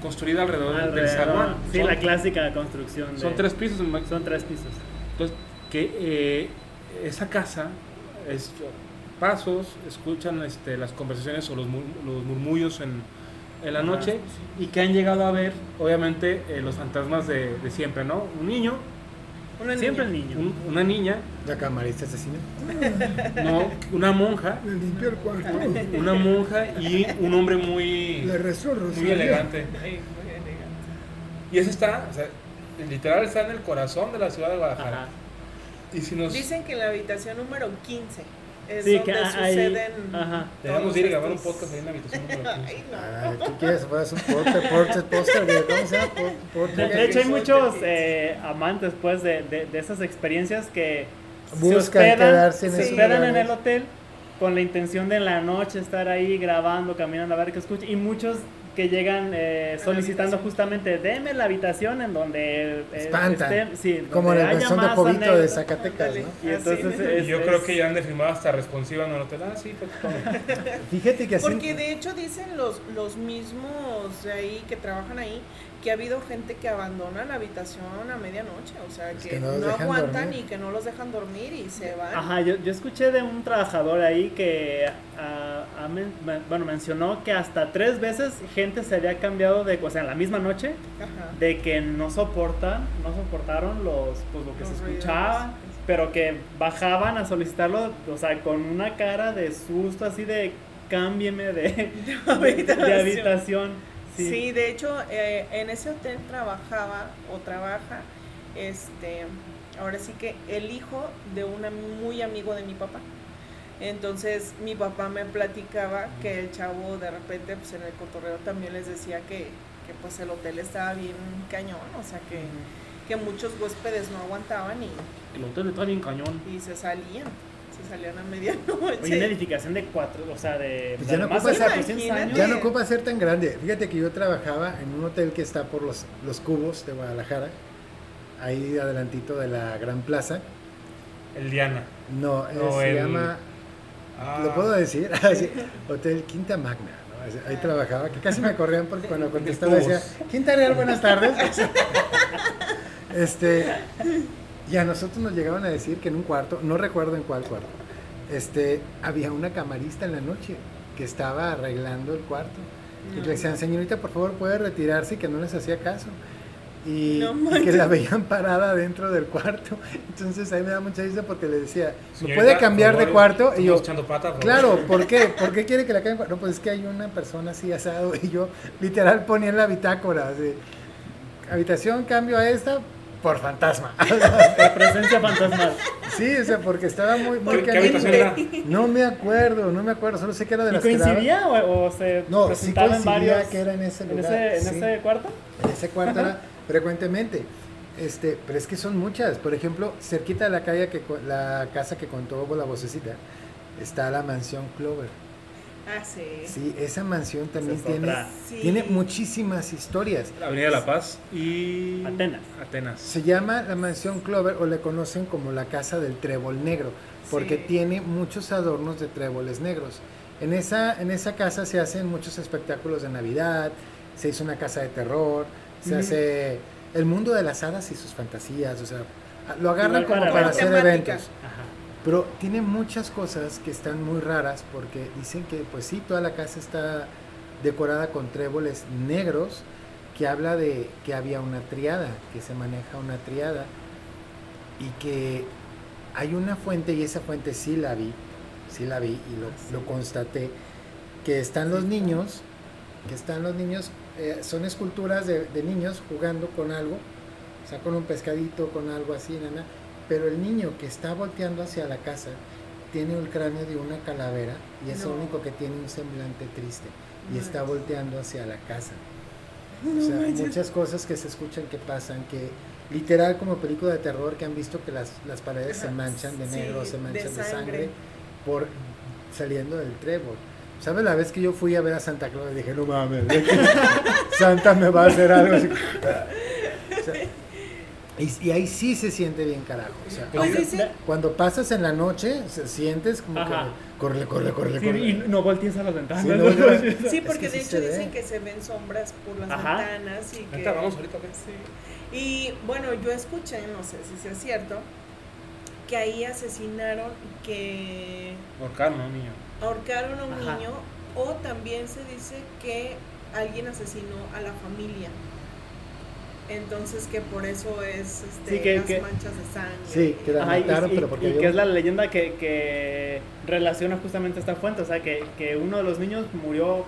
construida alrededor, del- zaguán. Sí, Son- la clásica construcción. de- Son tres pisos, Son tres pisos. entonces, que eh, esa casa, es, pasos, escuchan este, las conversaciones o los, mur- los murmullos en, en la noche y que han llegado a ver, obviamente, eh, los fantasmas de, de siempre, ¿no? Un niño, Una Siempre niña. el niño. un- una niña, La camarista asesina. no, una monja, Le limpió el cuarto. una monja y un hombre muy, Le rezó el muy rosario. elegante. Ay, muy elegante. Y eso está, o sea, literal está en el corazón de la ciudad de Guadalajara. Ajá. Y si nos... Dicen que en la habitación número 15 es Sí, donde que ahí- suceden. ajá. Debemos ir y grabar un podcast ahí en la habitación número 15. Ay, no. Ah, ¿Tú quieres? ¿Fueras un. ¿Póster? güey? ¿Cómo se llama? ¿Pó- De, de hecho, hay muchos eh, amantes pues, de, de- de esas experiencias que Buscan se hospedan, quedarse en se hospedan en el hotel con la intención de en la noche estar ahí grabando, caminando a ver qué escuchan. Y muchos que llegan eh, solicitando justamente, deme la habitación en donde eh, Espantan. esté- sí, Como en donde la haya versión de Jovito de. Zacatecas. ¿no? Y Así, entonces es- yo creo que ya han de firmado hasta responsiva en el hotel. Ah, sí, pues. Fíjate que así... Porque de hecho dicen los, los mismos de ahí que trabajan ahí que ha habido gente que abandona la habitación a medianoche, o sea, Es que, que no aguantan dormir. y que no los dejan dormir y se van. Ajá, yo, yo escuché de un trabajador ahí que ah, men- bueno, mencionó que hasta tres veces gente se había cambiado de, o sea, en la misma noche, Ajá. de que no soportan, no soportaron los, pues lo que Los se ruidos. escuchaba, pero que bajaban a solicitarlo, o sea, con una cara de susto, así de cámbieme de, de habitación. Sí. Sí. de hecho, eh, en ese hotel trabajaba o trabaja, este, ahora sí que el hijo de un muy amigo de mi papá. Entonces mi papá me platicaba que el chavo de repente pues en el cotorreo también les decía que, que pues el hotel estaba bien cañón, o sea que, que muchos huéspedes no aguantaban y, El hotel está bien cañón. y se salían, se salían a medianoche. Oye, una edificación de cuatro, o sea, de, Pues ya no más ocupa ser- 400 Imagínate. años. Ya no ocupa ser tan grande. Fíjate que yo trabajaba en un hotel que está por los, los cubos de Guadalajara, ahí adelantito de la Gran Plaza. El Diana. No, eh, No, se el- llama, Ah, ¿lo puedo decir? Ah, Hotel Quinta Magna. ¿no? Ahí trabajaba, que casi me corrían porque cuando contestaba decía, Quinta Real, buenas tardes. este, y a nosotros nos llegaban a decir que en un cuarto, no recuerdo en cuál cuarto, este, había una camarista en la noche que estaba arreglando el cuarto. Y le decían, señorita, por favor, puede retirarse y que no les hacía caso. Y, No y que la veían parada dentro del cuarto. Entonces ahí me da mucha risa porque le decía, ¿me puede cambiar de cuarto? Y yo, echando pata, por claro, ¿por qué? ¿Por qué quiere que la cambie? No, pues es que hay una persona así asado y yo literal ponía en la bitácora, así, habitación, cambio a esta por fantasma. Por presencia fantasmal. sí, o sea, porque estaba muy, muy ¿Qué? No me acuerdo, no me acuerdo, solo sé que era de ¿Y las que coincidía o, o se No, sí presentaba en coincidía varios? que era en ese en lugar. ese, en sí. ese cuarto? En ese cuarto era frecuentemente. Este, pero es que son muchas. Por ejemplo, cerquita de la calle que co- la casa que contó la vocecita está la mansión Clover. Ah, sí. Sí, esa mansión también es tiene, otra. Sí. tiene muchísimas historias. La Avenida de la Paz y. Atenas. Atenas. Se llama la mansión Clover o le conocen como la casa del trébol negro, porque Sí. tiene muchos adornos de tréboles negros. En esa, en esa casa se hacen muchos espectáculos de Navidad, se hizo una casa de terror, se hace el mundo de las hadas y sus fantasías, o sea, lo agarran Igual como para- hacer temática. eventos. Ajá. Pero tiene muchas cosas que están muy raras porque dicen que pues sí, toda la casa está decorada con tréboles negros que habla de que había una triada, que se maneja una triada y que hay una fuente y esa fuente sí la vi, sí la vi y lo, lo constaté, que están los niños, que están los niños, eh, son esculturas de, de niños jugando con algo, o sea, con un pescadito, con algo así, nana, pero el niño que está volteando hacia la casa tiene el cráneo de una calavera y es el único que tiene un semblante triste y No está manches. volteando hacia la casa. No O sea, hay muchas cosas que se escuchan que pasan, que literal como película de terror que han visto que las, las paredes se manchan de sí, negro, se manchan de sangre. sangre. por saliendo del trébol. ¿Sabes la vez que yo fui a ver a Santa Claus y dije, no mames, Santa me va a hacer algo así? O sea, y, y ahí sí se siente bien carajo. O sea, Pues cuando pasas en la noche, se sientes como Ajá. que corre, corre, corre, Sí, corre. y no voltees a las ventanas. Sí, no, no. Sí, Es porque que de sí hecho ve. dicen que se ven sombras por las Ajá. ventanas y que... Ahorita vamos ahorita, ¿ves? Sí. Y bueno, yo escuché, no sé si sea cierto, que ahí asesinaron, que Ahorcar, ¿no, niño? ahorcaron a un Ajá. niño o también se dice que alguien asesinó a la familia. Entonces que por eso es este, Sí, que- las que- manchas de sangre. Sí, que la Ajá, mataron, y, pero porque y había que es la leyenda que, que relaciona justamente esta fuente, o sea, que, que uno de los niños murió,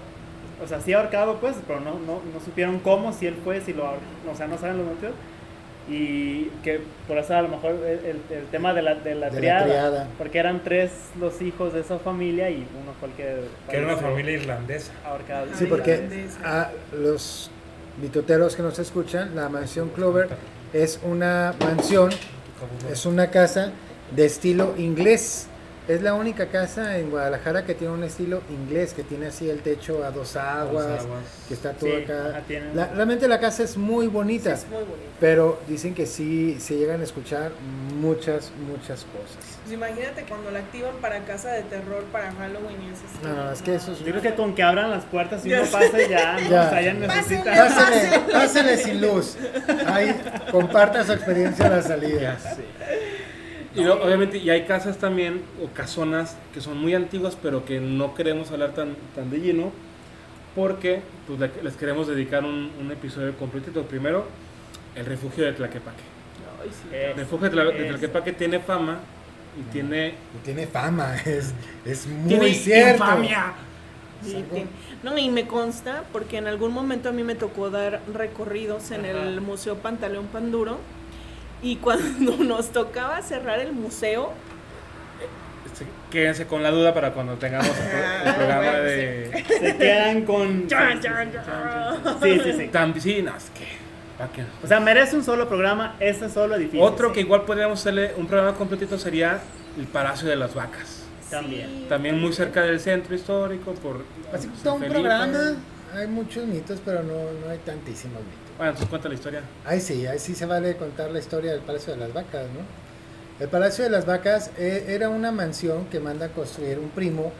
o sea, sí ahorcado, pues, pero no, no, no supieron cómo, si él fue, si lo ahor- o sea, no saben los motivos, y que por eso a lo mejor el, el- tema de la, de la, de la triada, triada. porque eran tres los hijos de esa familia y uno fue el que... Que era una familia irlandesa. ahorcado. Sí, Ay, porque a los mitoteros que nos escuchan, la mansión Clover es una mansión, es una casa de estilo inglés. Es la única casa en Guadalajara que tiene un estilo inglés, que tiene así el techo a dos aguas, Dos aguas. que está todo Sí, acá. La- realmente la casa es muy Sí, bonita, es muy bonito. pero dicen que sí se llegan a escuchar muchas, muchas cosas. Pues imagínate cuando la activan para casa de terror, para Halloween y eso. No, no, es que eso es Yo creo que con que abran las puertas y Ya uno pase ya, ¿no? Ya. o sea, ya necesita... Pásale, pásale sin luz. Ahí comparta su experiencia a la salida. Y lo- obviamente, y hay casas también, o casonas, que son muy antiguas, pero que no queremos hablar tan, tan de lleno, porque pues, le- les queremos dedicar un, un episodio completito. Primero, el refugio de Tlaquepaque. Ay, sí. Eh, El refugio de, Tla- de Tlaquepaque tiene fama y tiene... Y tiene fama, es, es muy ¡Tiene cierto. infamia! Sí, Algo- tiene- No, y me consta porque en algún momento a mí me tocó dar recorridos en Ajá. el Museo Pantaleón Panduro y cuando nos tocaba cerrar el museo, Este, Quédense con la duda para cuando tengamos el, el programa de... Se quedan con... Chan, chan, chan. Sí, sí, sí. Que... O sea, merece un solo programa, ese solo edificio. Otro que igual podríamos hacerle un programa completito sería el Palacio de las Vacas. También. Sí. También muy cerca del centro histórico por... Así San todo un Felipe. programa. Hay muchos mitos, pero no, no hay tantísimos mitos. Bueno, entonces cuenta la historia. Ahí sí, ahí sí se vale contar la historia del Palacio de las Vacas, ¿no? El Palacio de las Vacas eh, era una mansión que manda a construir un primo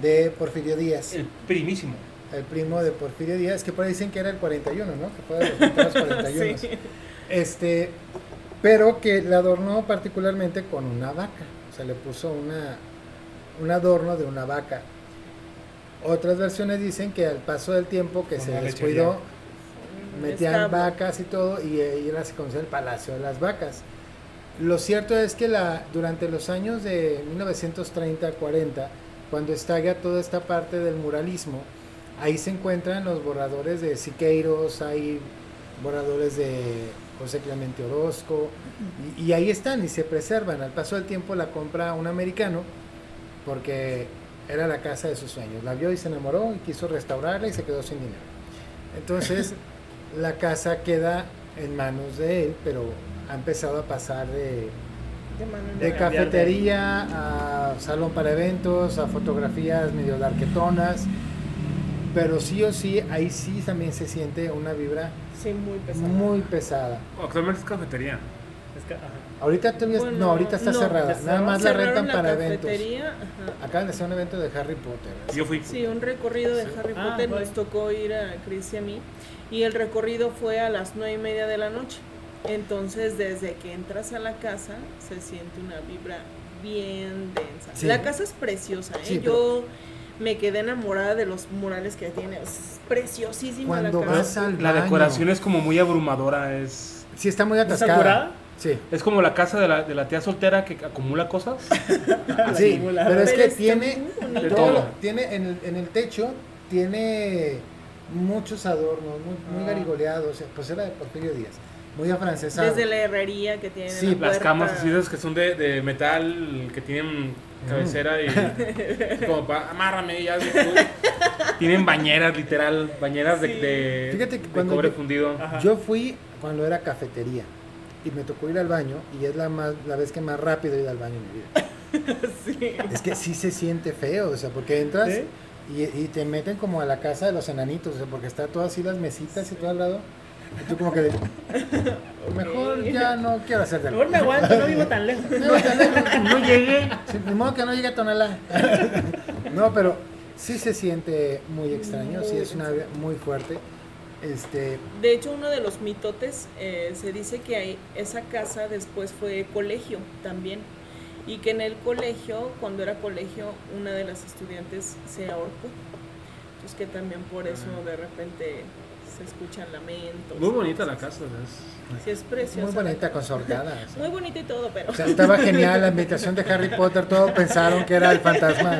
de Porfirio Díaz. El primísimo. El primo de Porfirio Díaz, que por ahí dicen que era el 41, ¿no? Que fue de los primeros 41. Sí. Este, pero que la adornó particularmente con una vaca. O sea, le puso una, un adorno de una vaca. Otras versiones dicen que al paso del tiempo que Con se descuidó, metían establo. vacas y todo, y ahí era se conocía el Palacio de las Vacas. Lo cierto es que la, durante los años de 1930-40, cuando estalla toda esta parte del muralismo, ahí se encuentran los borradores de Siqueiros, hay borradores de José Clemente Orozco, y, y ahí están y se preservan. Al paso del tiempo la compra un americano, porque era la casa de sus sueños. La vio y se enamoró y quiso restaurarla y se quedó sin dinero. Entonces, la casa queda en manos de él, pero ha empezado a pasar de, De de cambiar de- cafetería a salón para eventos, a fotografías medio darquetonas. Pero sí o sí, ahí sí también se siente una vibra Sí, muy pesado. muy pesada. Actualmente es cafetería. Es que, ajá. Ahorita todavía, Bueno, no, ahorita está no, cerrada. Nada más la rentan la para eventos. ajá. Acaban de hacer un evento de Harry Potter. Yo fui. Sí, un recorrido de Harry Ah, Potter bueno. nos tocó ir a Chris y a mí y el recorrido fue a las nueve y media de la noche. Entonces, desde que entras a la casa se siente una vibra bien densa. Sí. La casa es preciosa, ¿eh? Sí, Yo me quedé enamorada de los murales que tiene. Es preciosísima Cuando la casa. vas al La baño, decoración es como muy abrumadora, es... Sí, está muy ¿Está atascada. Sí. Es como la casa de la, de la tía soltera que acumula cosas. Sí, acumuladora. pero es que tiene. De todo tiene en el, en el techo, tiene muchos adornos, muy, muy Ah. garigoleados, pues era de Porfirio Díaz, muy afrancesado. Desde la herrería que tiene. Sí, la Las camas así que son de, de metal, que tienen cabecera y como para amárrame ya. tú". Tienen bañeras, literal, bañeras de, Sí. de, Fíjate que de cuando cobre yo- fundido. Ajá. Yo fui cuando era cafetería y me tocó ir al baño y es la, más, la vez que más rápido he ido al baño en mi vida. Sí. Es que sí se siente feo, o sea, porque entras ¿Sí? y, y te meten como a la casa de los enanitos, o sea, porque está todo así las mesitas y todo al lado. Y tú como que de, mejor ya no quiero hacer Mejor me aguanto, no vivo tan lejos. No, tan lejos, no llegué. Sí, ni modo que no llegue a Tonalá. No, pero sí se siente muy extraño, sí es una muy fuerte. Este, De hecho, uno de los mitotes eh, se dice que hay- esa casa después fue colegio también. Y que en el colegio, cuando era colegio, una de las estudiantes se ahorcó. Entonces que también por eso de repente se escuchan lamentos. Muy bonita la casa. ¿ves? Sí, es preciosa. muy bonita con su horcada, o sea. Muy bonita y todo, pero... O sea, estaba genial la invitación de Harry Potter, todos pensaron que era el fantasma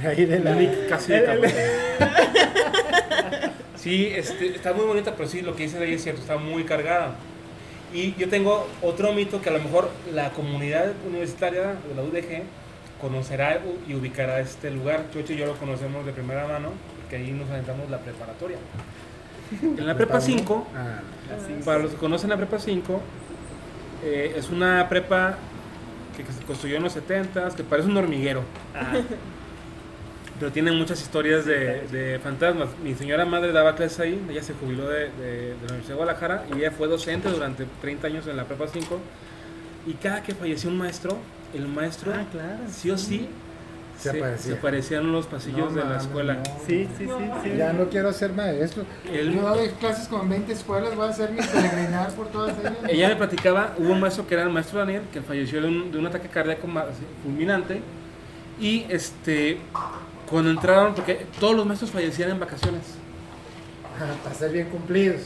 de ahí de la... Casi de. Sí, este, está muy bonita, pero sí, lo que dice de ahí es cierto, está muy cargada. Y yo tengo otro mito que a lo mejor la comunidad universitaria de la UDG conocerá y ubicará este lugar. Chocho y yo lo conocemos de primera mano, porque ahí nos aventamos la preparatoria. En la prepa 5, Ah, para los que conocen la prepa 5, eh, es una prepa que, que se construyó en los 70s, que parece un hormiguero. Ah, Pero tiene muchas historias de, de fantasmas. Mi señora madre daba clases ahí, ella se jubiló de, de- de la Universidad de Guadalajara y ella fue docente durante 30 años en la prepa 5. Y cada que falleció un maestro, el maestro Ah, claro. sí o sí Se aparecía. aparecían en los pasillos no de la escuela. no. Sí, sí, sí, sí. Ya no quiero ser maestro. El- Yo dado clases con 20 escuelas, voy a hacer mi peregrinar por todas ellas. Ella me platicaba, hubo un maestro que era el maestro Daniel, que falleció de un, de un ataque cardíaco fulminante. Y este, cuando entraron, porque todos los maestros fallecían en vacaciones. Para ser bien cumplidos.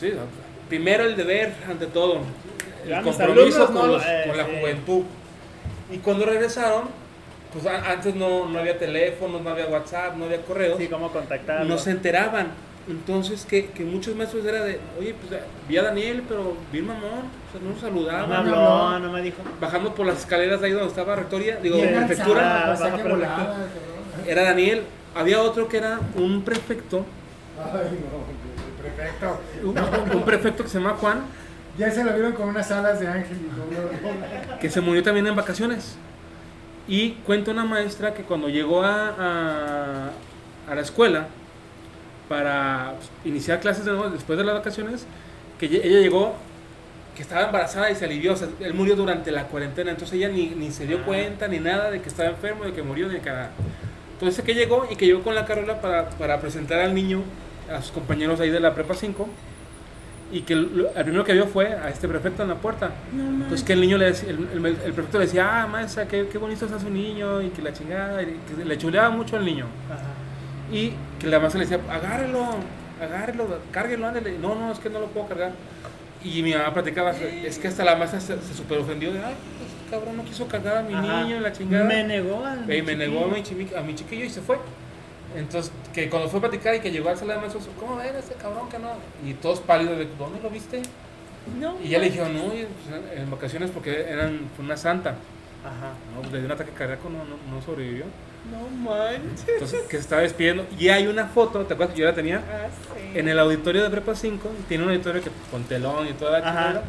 Sí, no, primero el deber ante todo, el mis compromiso alumnos, con, no, los- eh, con la sí. juventud. Y cuando regresaron, pues antes no, no había teléfonos, no había WhatsApp, no había correos, Sí, cómo contactarlo. no se enteraban. Entonces, que, que muchos maestros era de, oye, pues vi a Daniel, pero vi el mamón, o sea, no nos No saludaba. me no, habló, no. no me dijo. Bajando por las escaleras de ahí donde estaba rectoría, digo, Bien prefectura, alzada. baja volada, cabrón. era Daniel. Había otro que era un prefecto, Ay, no, el prefecto. un, un prefecto que se llama Juan, Ya se lo vieron con unas alas de ángel y todo. que se murió también en vacaciones. Y cuenta una maestra que cuando llegó a, a, a la escuela para pues, iniciar clases de nuevo después de las vacaciones, que ella llegó que estaba embarazada y se alivió. O sea, él murió durante la cuarentena, entonces ella ni, ni se dio Ah. cuenta ni nada de que estaba enfermo, de que murió, ni de que nada. Entonces que llegó y que llegó con la carola para, para presentar al niño a sus compañeros ahí de la prepa 5 y que el, el primero que vio fue a este prefecto en la puerta. Entonces que el niño le decía, el, el- el prefecto le decía, ah, maestra, qué, qué bonito está su niño, y que la chingada, y que le chuleaba mucho al niño. Ajá. Y que la maestra le decía, agárrelo, agárrelo, cárguelo, ándale. No, no, es que no lo puedo cargar. Y mi mamá platicaba, es que hasta la maestra se, se super ofendió de, ay, este cabrón no quiso cargar a mi Ajá. niño, la chingada. Me negó a Y me negó a mi, chimi- a mi chiquillo y se fue. Entonces, que cuando fue a platicar y que llegó al sala de maestros, ¿cómo ven ese cabrón que no? Y todos pálidos de, ¿dónde lo viste? No, Y ya le dijeron, no, y, pues, en vacaciones porque eran, una santa. Ajá. No, pues, le dio un ataque cardíaco, no, no, no sobrevivió. No manches. Entonces, que se estaba despidiendo. Y hay una foto, ¿te acuerdas que yo la tenía? Ah, sí. En el auditorio de Prepa 5, tiene un auditorio que, con telón y toda la Ajá.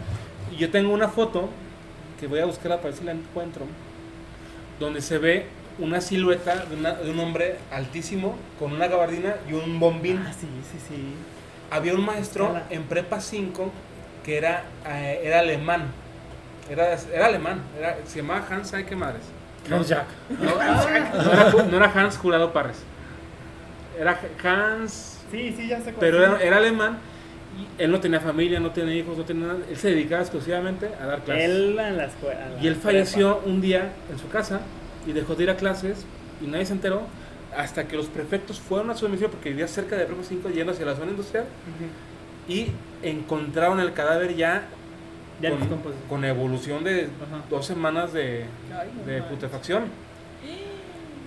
Y yo tengo una foto que voy a buscar para ver si la encuentro, donde se ve una silueta de, una- de un hombre altísimo con una gabardina y un bombín. Ah, sí, sí, sí. Había un maestro Escala. en Prepa 5 que era, eh, era alemán. Era, era alemán, era, se llamaba Hans, ¿sabe qué madres? Hans Jack. No, no era, no era Hans Jurado Parres. Era Hans, Sí, sí, ya sé cuál pero era, era alemán. Y él no tenía familia, no tenía hijos, no tenía nada. Él se dedicaba exclusivamente a dar clases. Él en la escuela. en la y él prepa. falleció un día en su casa y dejó de ir a clases y nadie se enteró hasta que los prefectos fueron a su domicilio porque vivía cerca de Prepa 5 yendo hacia la zona industrial y encontraron el cadáver ya Ya con, evolución de Ajá. dos semanas de, Ay, de putrefacción.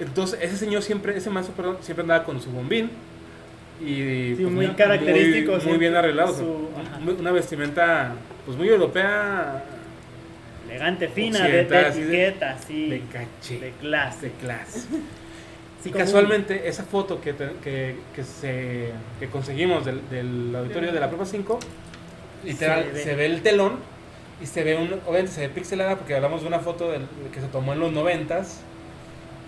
Entonces, ese señor siempre, ese maestro, perdón, siempre andaba con su bombín. Y Sí, muy característico, Muy, sí. muy bien arreglado. Su- o sea, ajá. muy- una vestimenta, pues muy europea, Elegante, fina, de, de Occidental, así de- etiqueta, sí. de caché, De clase. de clase. Sí, y casualmente, esa foto que, te- que, que, se, que conseguimos del, del auditorio de la Prepa 5, literal, Se ve. se ve el telón y se ve, un, obviamente se ve pixelada porque hablamos de una foto del- que se tomó en los noventas,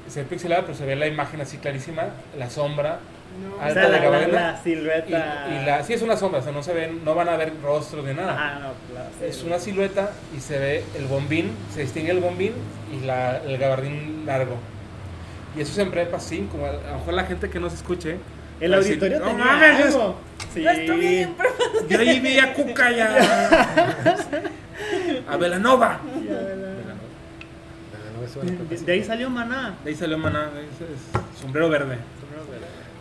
se ve pixelada, pero se ve la imagen así clarísima, la sombra, un- o alta de la, la, gabardina, la silueta. y, y la, sí es una sombra, o sea, no se ven, no van a ver rostros ni nada. Ajá, no, claro, sí. Es una silueta y se ve el bombín, se distingue el bombín y la, el gabardín largo. Y eso es en prepa 5. A lo mejor la gente que nos escuche. El va a decir, auditorio "No tenía mames. Sí. Yo estuve en prepa. Yo ahí vi a Cuca ya. A Velanova. De, de ahí salió Maná. De ahí salió Maná, ese es sombrero verde.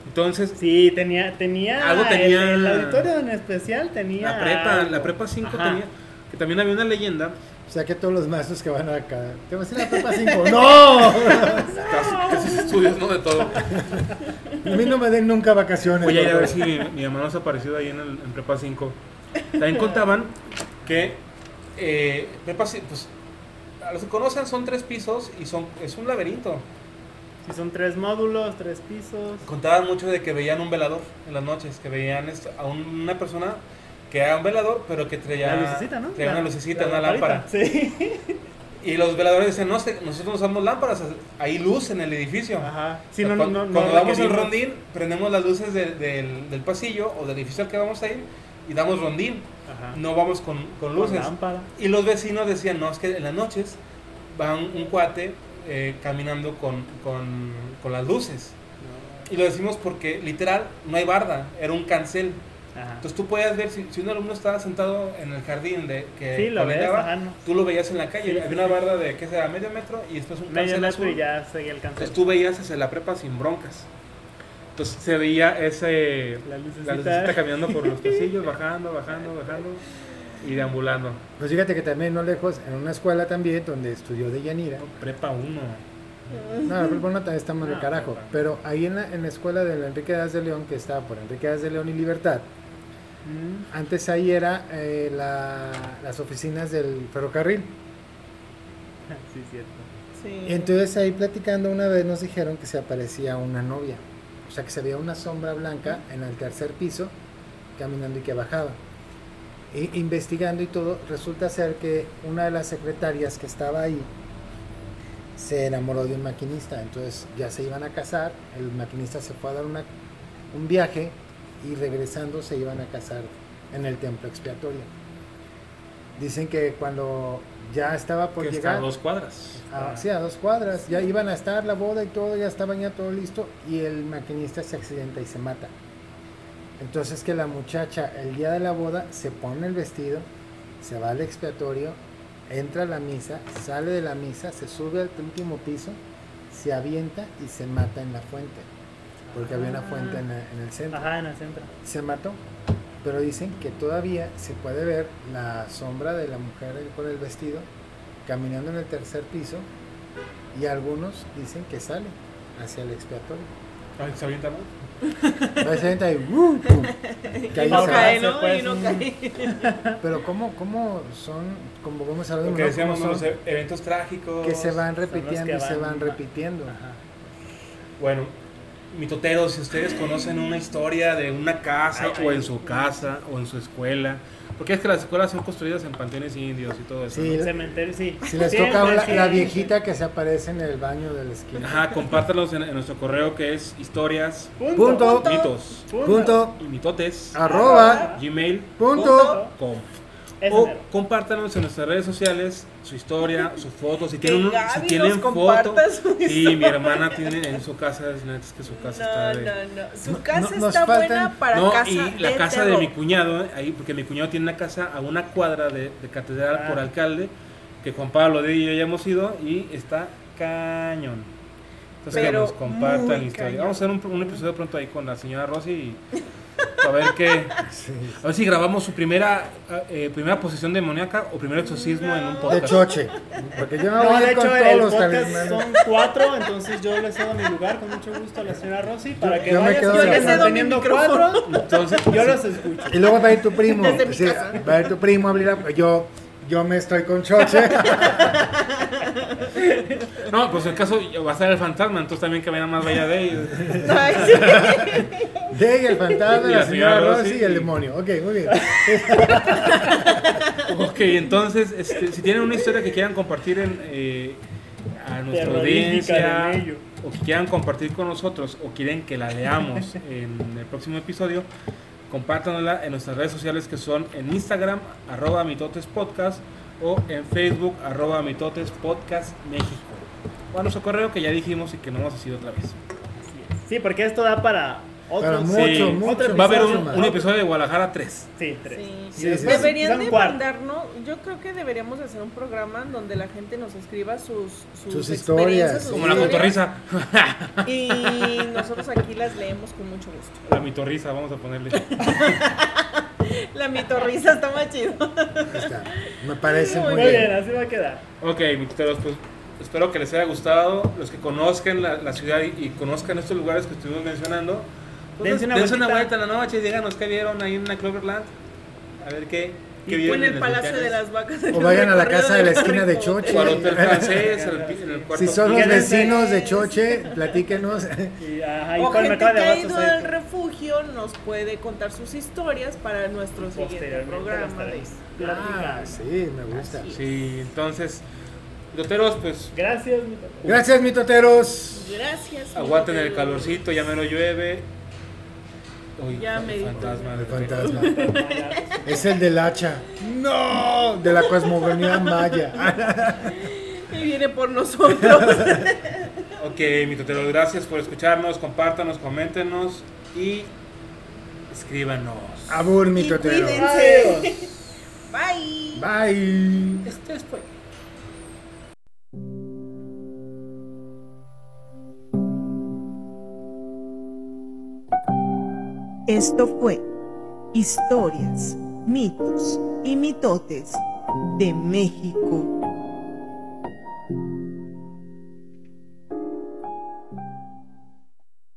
Entonces, Sí, tenía, tenía, Algo tenía- el, el auditorio en especial tenía la prepa, algo. la prepa 5 Ajá. tenía. Que también había una leyenda. O sea que todos los maestros que van acá. Te vas a ir a la prepa 5. ¡No! Casi, casi estudios, ¿no? De todo. A mí no me den nunca vacaciones. Voy a ir a ver si mi, mi hermano se ha aparecido ahí en, el, en Prepa 5. También contaban que eh, Prepa 5, pues, a los que conocen son tres pisos y son es un laberinto. Sí, son tres módulos, tres pisos. Contaban mucho de que veían un velador en las noches, que veían a un- una persona que era un velador, pero que traía, la lucecita, ¿no? traía La- una lucecita, la una lámpara. lamparita. Sí. Y los veladores decían, no, nosotros usamos lámparas, hay luz en el edificio. Ajá. Sí, O sea, no, cuan- no, no, cuando no damos el rondín, prendemos las luces de- del, del pasillo o del edificio al que vamos a ir y damos rondín. Ajá. No vamos con, con Con luces. lámpara. Y los vecinos decían, no, es que en las noches va un, cuate eh, caminando con, con, con las luces. Y lo decimos porque literal no hay barda, era un cancel. Ajá. Entonces tú podías ver, si, si un alumno estaba sentado en el jardín de que Sí, lo ves, caminaba, ajá, no. tú lo veías en la calle. Sí, sí, Había una sí. barda de, ¿qué será? Medio metro y después un Medio cancel metro azul. y ya seguía el cancel. Entonces tú veías hacia la prepa sin broncas. Entonces se veía ese, La la lucecita. caminando por los pasillos, bajando, bajando, bajando y deambulando. Pues fíjate que también no lejos, en una escuela también donde estudió de Yanira. Prepa 1. No, la prepa no también está mal de No, carajo. prepa. Pero ahí en la, en la escuela de la Enrique Díaz de León, que está por Enrique Díaz de León y Libertad, Mm. antes ahí era eh, la- las oficinas del ferrocarril. Sí, cierto. Sí. Entonces ahí platicando una vez nos dijeron que se aparecía una novia. O sea que se veía una sombra blanca en el tercer piso caminando y que bajaba. Investigando y todo, resulta ser que una de las secretarias que estaba ahí se enamoró de un maquinista. Entonces ya se iban a casar, el maquinista se fue a dar un viaje y regresando se iban a casar en el templo expiatorio. Dicen que cuando ya estaba por que está llegar... a dos cuadras. Ah, sí, a dos cuadras. Ya iban a estar la boda y todo, ya estaban ya todo listo y el maquinista se accidenta y se mata. Entonces que la muchacha el día de la boda se pone el vestido, se va al expiatorio, entra a la misa, sale de la misa, se sube al último piso, se avienta y se mata en la fuente. Porque había una fuente en, en el centro Ajá, en el centro. se mató. Pero dicen que todavía se puede ver la sombra de la mujer con el vestido caminando en el tercer piso y algunos dicen que sale hacia el expiatorio. ¿Se avienta, no? Entonces entra ahí, ¡uh! ¡pum! Que ahí Y no se cae. ¿no? pues, Y no cae. Pero ¿cómo, cómo son, como vamos a hablar Porque decíamos, ¿no? los eventos trágicos. que se van Son repitiendo que y se van- van repitiendo? Ajá. Bueno, mitoteros, si ustedes conocen una historia de una casa Ay, o ay. en su casa o en su escuela, porque es que las escuelas son construidas en panteones indios y todo eso. Sí, ¿no? El cementerio, sí. Si les Siempre, toca la, viejita que se aparece en el baño de la esquina. Ajá, compártalos en, en nuestro correo que es historias, Punto. mitos Punto. y mitotes, Arroba. gmail, Punto. com. Ese O mero. compártanos en nuestras redes sociales su historia, su foto, si Que tienen, un- si tienen nos foto. Sí, mi hermana tiene en su casa, es neta, es que su casa está No, de... no, no. Su casa no, nos está faltan- buena para no, casa y la de casa de terror. mi cuñado, ahí, porque mi cuñado tiene una casa a una cuadra de, de catedral Ah. por alcalde, que Juan Pablo de y yo ya hemos ido, y está cañón. Entonces Pero que nos compartan la historia. cañón. Vamos a hacer un, un episodio pronto ahí con la señora Rosy y A ver qué. Sí. A ver si grabamos su primera eh, primera posesión demoníaca o primer exorcismo en un De podcast. choche. Porque yo no No, voy de con hecho, todos el los podcast talismanes. son cuatro, entonces yo le cedo mi lugar con mucho gusto a la señora Rosy para que yo me vaya quedo yo de le cedo teniendo cuatro, Entonces, yo los escucho. Y luego va a ir tu primo. Sí, va a ir tu primo a abrir la- Yo, yo me estoy con choche. no, pues el caso va a ser el fantasma, entonces también que más vaya de ellos. Ay, sí. De el fantasma, Y la la señora señora Rosy Rosy y el demonio. Ok, muy bien. Ok, entonces, este, si tienen una historia que quieran compartir en, eh, a nuestra audiencia, o que quieran compartir con nosotros, o quieren que la leamos en el próximo episodio, compártanosla en nuestras redes sociales que son en Instagram, arroba mitotespodcast, o en Facebook, arroba mitotespodcast México. O a nuestro correo que ya dijimos y que no hemos sido otra vez. Sí, porque esto da para Para otros. mucho, Sí. mucho. Otro Va a haber un, episodio de Guadalajara 3. Sí, tres. Sí. Y Sí. Deberían de mandarnos, yo creo que deberíamos hacer un programa donde la gente nos escriba sus, sus, Sus experiencias, historias. sus Como la historias, cotorriza. Y nosotros aquí las leemos con mucho gusto. La mitorriza, vamos a ponerle. La mitorrisa está más chido. Está. Me parece muy Muy bien, bien. así va a quedar. Ok, mitoteros, pues espero que les haya gustado. Los que conozcan la, la ciudad y, y conozcan estos lugares que estuvimos mencionando, pues, Dense una dense una vuelta en la noche y díganos qué vieron ahí en la Cloverland. A ver qué, Fue en el Palacio de las Vacas. O vayan a la casa de la esquina de Choche. O al hotel francés, en el, pi- en el cuarto. Si son los vecinos de Choche, platíquenos. Y, ajá, y O gente que ha ido al refugio nos puede contar sus historias para nuestro siguiente programa. Ah, sí, me gusta. Sí, entonces, mitoteros, pues Gracias, mi papá. Gracias, mitoteros. Gracias. aguanten el calorcito, ya me lo llueve. Uy, Ya me di fantasma. El de- fantasma. Es el del hacha. No, de la cosmogonía maya. Y viene por nosotros. Ok, mitoteros, gracias por escucharnos, compártanos, coméntenos y escríbanos. Abur, y mitoteros. cuídense. Bye. Bye. Este fue. Esto fue Historias, mitos y mitotes de México